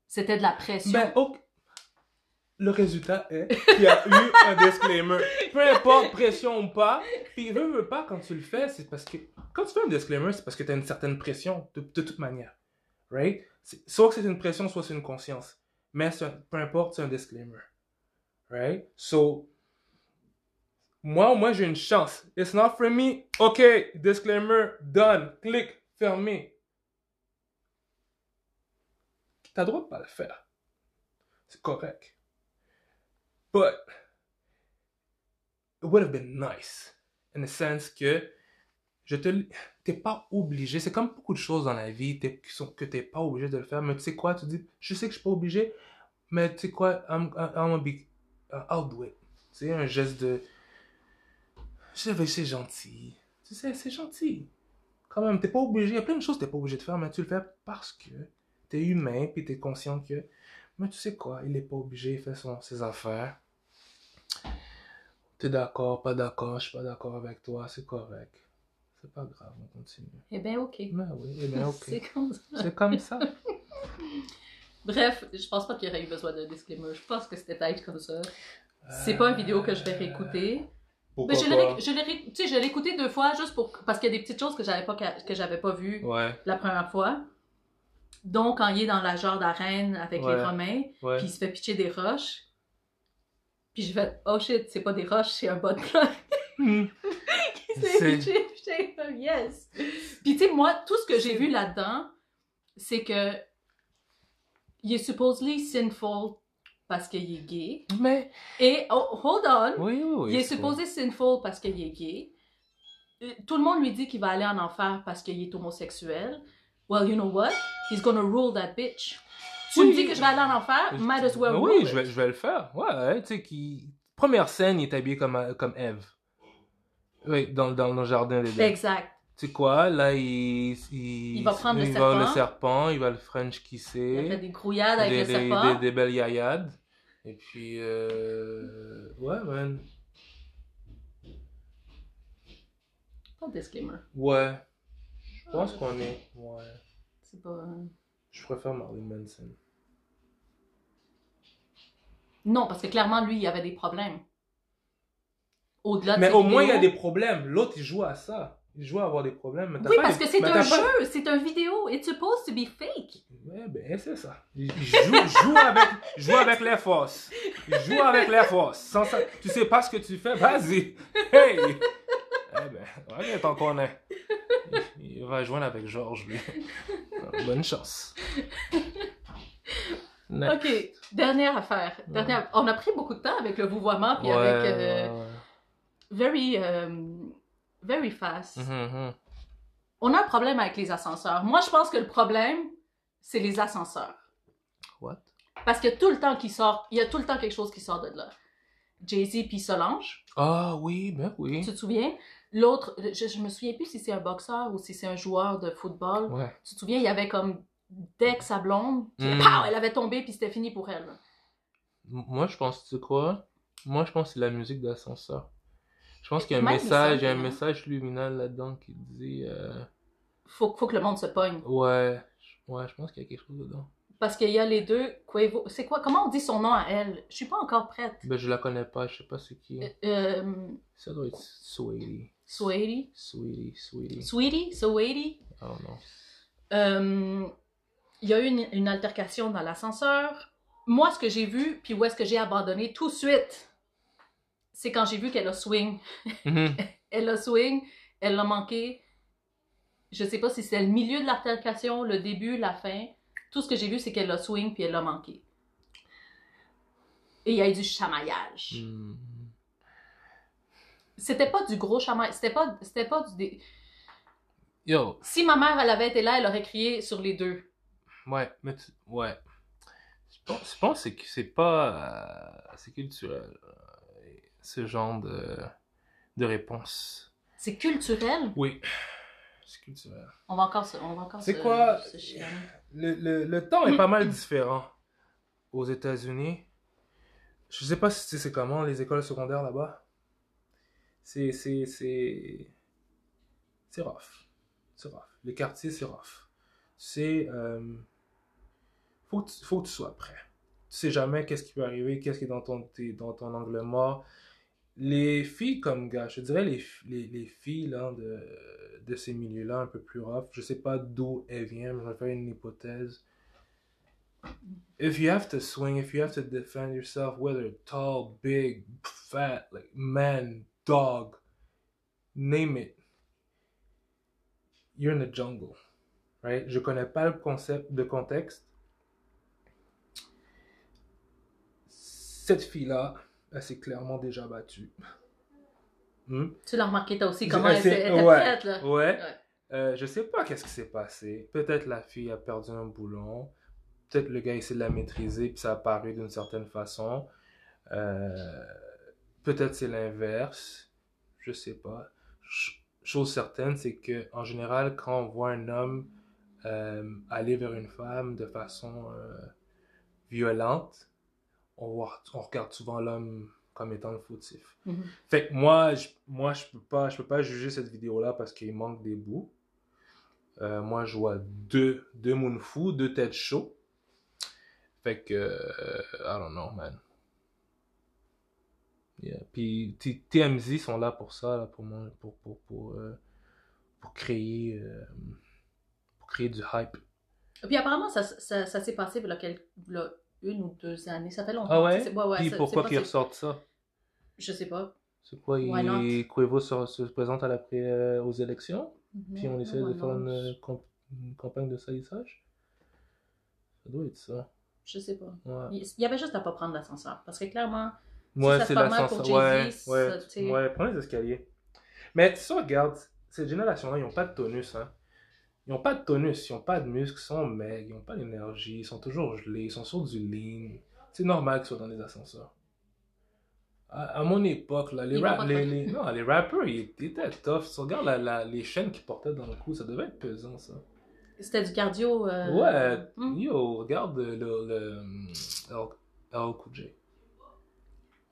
C'était de la pression. Ben. Le résultat est qu'il y a eu un (laughs) disclaimer. Peu importe, pression ou pas. Puis, veut, veut pas, quand tu le fais, c'est parce que. Quand tu fais un disclaimer, c'est parce que tu as une certaine pression, de, de toute manière. Right? Soit que c'est une pression, soit c'est une conscience. Mais un- peu importe, c'est un disclaimer. Right? So. Moi, au moins, j'ai une chance. It's not for me. OK, disclaimer, done. Clic, fermé. T'as droit de pas le faire. C'est correct. But it would have been nice. In the sense que je te t'es pas obligé. C'est comme beaucoup de choses dans la vie sont, que t'es pas obligé de le faire. Mais tu sais quoi, tu dis, je sais que je suis pas obligé, mais tu sais quoi, I'm, I'm gonna be, uh, I'll do it. C'est un geste de, je sais, c'est gentil. Tu sais, c'est gentil. Quand même, t'es pas obligé. Il y a plein de choses que t'es pas obligé de faire, mais tu le fais parce que t'es humain, puis t'es conscient que, mais tu sais quoi, il est pas obligé, il fait son, ses affaires. T'es d'accord, pas d'accord, je suis pas d'accord avec toi, c'est correct. C'est pas grave, on continue. Eh bien, ok. Ben oui, eh bien, ok. (laughs) C'est comme ça. C'est comme ça. (laughs) Bref, je pense pas qu'il y aurait eu besoin d'un disclaimer. Je pense que c'était être comme ça. C'est pas une vidéo que je vais réécouter. Pourquoi Mais je l'ai ré- je l'ai ré- tu sais, je l'ai écouté deux fois juste pour parce qu'il y a des petites choses que j'avais pas que j'avais pas vues Ouais, la première fois. Donc quand il est dans la genre d'arène avec Ouais. les Romains, ouais. puis il se fait pitcher des roches. Puis j'ai fait oh shit, c'est pas des roches, c'est un bot bloc. (laughs) Hmm. qui s'est C'est- pitché? Puis j'étais comme yes. Puis tu sais moi tout ce que j'ai vu là-dedans, c'est que il est supposedly sinful parce qu'il est gay. Mais, Et oh, hold on. oui, oui, oui. il est supposé sinful parce qu'il est gay. Euh, Tout le monde lui dit qu'il va aller en enfer parce qu'il est homosexuel. Well, you know what? He's gonna rule that bitch. Tu Oui. me dis que je vais aller en enfer? Might as well Oui, rule je vais, je vais le faire. Ouais, tu sais, qui... Première scène, il est habillé comme, comme Eve. Oui, dans, dans le jardin d'Éden. Exact. Tu sais quoi, là, il... Il, Il va prendre le il serpent. il va le French Il a fait kisser. des grouillades avec des, le des, serpent. des, des belles yayades. Et puis, euh... ouais, man. Pas de disclaimer. Ouais. Je pense qu'on est... Ouais. C'est pas... Je préfère Marilyn Manson. Non, parce que clairement, lui, il avait des problèmes. Au-delà de Mais au moins, il y a des problèmes. L'autre, il joue à ça. Il joue à avoir des problèmes. mais Oui, parce que c'est un jeu, c'est un vidéo. It's supposed to be fake. Ouais, ben, c'est ça. Joue, joue avec, joue avec les forces. Il joue avec les forces. Sans ça, tu sais pas ce que tu fais, vas-y. Hey! Eh ben, ok, t'en connais. Il, il va joindre avec Georges, lui. Bonne chance. Next. OK, dernière affaire. Dernière... On a pris beaucoup de temps avec le vouvoiement puis Ouais, avec euh, ouais, ouais. very, euh, very fast. Mhm, mhm. On a un problème avec les ascenseurs. Moi, je pense que le problème, c'est les ascenseurs. What? Parce que tout le temps qu'il sort, il y a tout le temps quelque chose qui sort de là. Jay-Z puis Solange, Ah oui, ben oui. tu te souviens? L'autre, je, je me souviens plus si c'est un boxeur ou si c'est un joueur de football. Ouais. Tu te souviens, il y avait comme dès que sa blonde, Mm. pow, elle avait tombé puis c'était fini pour elle. Moi, je pense, tu sais quoi? Moi, je pense que c'est la musique d'ascenseur. Je pense qu'il y a un message, un hein. message luminal là-dedans qui dit... euh, Faut, faut que le monde se pogne. Ouais, je- ouais, je pense qu'il y a quelque chose dedans. Parce qu'il y a les deux, Quavo. C'est quoi? Comment on dit son nom à elle? Je suis pas encore prête. Ben, je la connais pas, je sais pas c'est qui. Euh, Ça doit être Sweetie. Sweetie? Sweetie, Sweetie. Sweetie? Sweetie? Know. Euh, il y a eu une, une altercation dans l'ascenseur. Moi, ce que j'ai vu, puis où est-ce que j'ai abandonné tout de suite, c'est quand j'ai vu qu'elle a swing. (laughs) Mhm. Elle a swing, elle l'a manqué. Je sais pas si c'est le milieu de l'altercation, le début, la fin. Tout ce que j'ai vu, c'est qu'elle a swing, puis elle l'a manqué. Et il y a eu du chamaillage. Mhm. C'était pas du gros chamaillage. C'était pas, c'était pas du... dé- Yo, Si ma mère, elle avait été là, elle aurait crié sur les deux. ouais, mais tu- ouais. Je pense, je pense c'est que c'est pas... euh, c'est culturel. Ce genre de, de réponse. C'est culturel? Oui, c'est culturel. On va encore se, on va encore C'est quoi? se. Le, le, le temps est pas mal différent aux États-Unis. Je sais pas si c'est comment les écoles secondaires là-bas. C'est c'est c'est c'est rough. C'est rough. Les quartiers c'est rough. C'est euh, faut que tu, faut que tu sois prêt. Tu sais jamais qu'est-ce qui peut arriver, qu'est-ce qui est dans ton dans ton angle mort. Les filles comme gars, je dirais les, les, les filles là, de, de ces milieux-là un peu plus rough, je sais pas d'où elles viennent, mais je vais faire une hypothèse. If you have to swing, if you have to defend yourself, whether tall, big, fat, like man, dog, name it, you're in the jungle, right? Je connais pas le concept de contexte. Cette fille-là, elle s'est clairement déjà battue. Hmm? Tu l'as remarqué toi aussi, comment elle, s'est- ouais. prête, là. Ouais. Ouais. Euh, je sais pas qu'est-ce qui s'est passé. Peut-être la fille a perdu un boulon. Peut-être le gars essaie de la maîtriser puis ça a paru d'une certaine façon. Euh, Peut-être c'est l'inverse. Je sais pas. Ch- chose certaine, c'est que en général, quand on voit un homme euh, aller vers une femme de façon euh, violente, on, voit- on regarde souvent l'homme comme étant le fautif. Mhm. Fait que moi, je, moi, je peux pas, je peux pas juger cette vidéo-là parce qu'il manque des bouts. Euh, moi, je vois deux, deux Moonfou, deux têtes chauds. Fait que, euh, I don't know, man. Yeah. Puis T- TMZ sont là pour ça, là, pour moi, pour, pour, pour, euh, pour créer, euh, pour créer du hype. Puis apparemment, ça, ça, ça s'est passé il y a une ou deux années. Ça fait longtemps. Ah ouais? C'est- ouais, ouais, Puis ça- pourquoi qu'ils ressortent ça? Je sais pas. C'est quoi, il, Cuevo se, se présente à la pré- euh, aux élections? Puis on essaie de faire une, euh, comp- une campagne de salissage? Ça doit être ça. Je sais pas. Ouais. Il y avait juste à pas prendre l'ascenseur. Parce que clairement, Ouais, c'est l'ascenseur. Ouais, ouais, ça, ouais, prends les escaliers. Mais ça, regarde, cette génération-là, ils n'ont pas de tonus, hein. Ils n'ont pas de tonus, ils n'ont pas de muscles, ils sont maigres, ils n'ont pas d'énergie, ils sont toujours gelés, ils sont sur du lean. C'est normal qu'ils soient dans les ascenseurs. À, à mon époque, là, les, rap- les, non, les rappers, ils, ils étaient tough. Si regardes la- la- les chaînes qu'ils portaient dans le cou, ça devait être pesant, ça. c'était du cardio. euh, Ouais, hmm. yo, regarde le, le, le.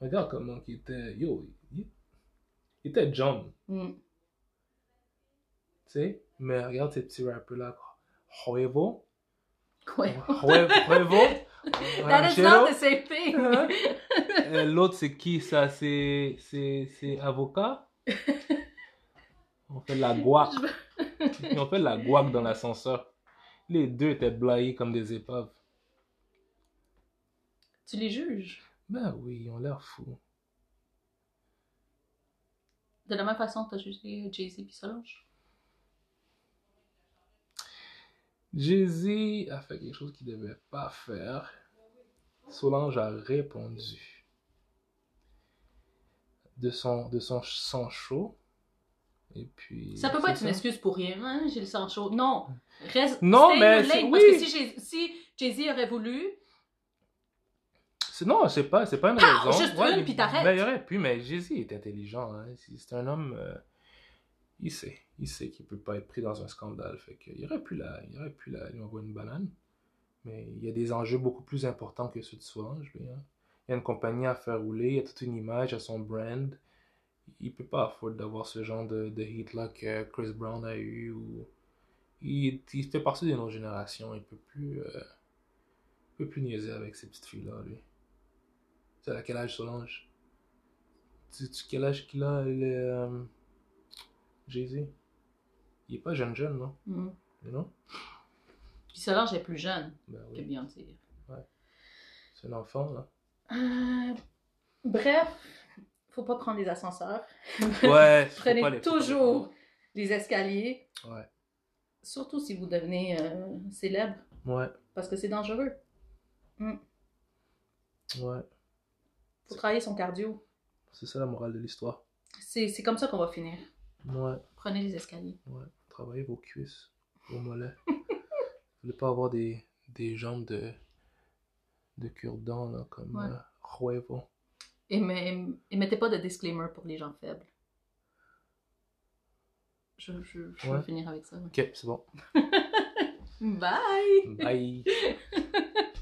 Regarde comment il était, yo, il, il était John, Hmm. tu sais, mais regarde ces petits rappeurs là, Huevo, Huevo, (laughs) That is not the same thing. (laughs) Euh, L'autre, c'est qui ça? C'est c'est c'est avocat? On fait de la guac. On fait de la guac dans l'ascenseur. Les deux étaient blaillés comme des épaves. tu les juges? Ben oui, ils ont l'air fous. De la même façon que t'as jugé Jay-Z puis Solange? Jay-Z a fait quelque chose qu'il devait pas faire. Solange a répondu de son, de son sang chaud. Et puis. Ça peut pas être une excuse pour rien, hein? J'ai le sang chaud. Non. Reste, Non, mais Parce que si si Jay-Z aurait voulu, Non, c'est pas, c'est pas une Pow! raison. Juste une, puis t'arrêtes. Ben, il aurait pu, mais Jay-Z est intelligent. Hein. C'est c'est un homme. euh, il sait. Il sait qu'il peut pas être pris dans un scandale. Fait que, il aurait pu la, il aurait pu la, lui envoyer une banane. Mais il y a des enjeux beaucoup plus importants que ceux de Solange. Hein. Il y a une compagnie à faire rouler, il y a toute une image à son brand. Il peut pas afford d'avoir ce genre de, de hit-là que Chris Brown a eu. Il, fait partie d'une autre génération. Il peut plus. euh, peut plus niaiser avec ces petites filles-là, lui. Sais, à quel âge Solange? Tu quel âge qu'il a, euh, Jay-Z Il est pas jeune jeune, non? Hmm. Non? Puis Solange est plus jeune Ben que oui, Beyoncé. c'est un enfant, là. Euh, bref, faut pas prendre les ascenseurs. Ouais, (laughs) Prenez les- toujours les escaliers. Ouais. surtout si vous devenez euh, célèbre, Ouais, parce que c'est dangereux. ouais. Faut travailler son cardio. C'est ça la morale de l'histoire. C'est comme ça qu'on va finir. Ouais, Prenez les escaliers. ouais. Travaillez vos cuisses, vos mollets. (laughs) Vous voulez pas avoir des, des jambes de, de cure-dents, là, comme Ouais. euh, Huevo. Et, mais- et mettez pas de disclaimer pour les gens faibles. Je, je, je Ouais. vais finir avec ça. Ok, c'est bon. (laughs) Bye! Bye. (laughs)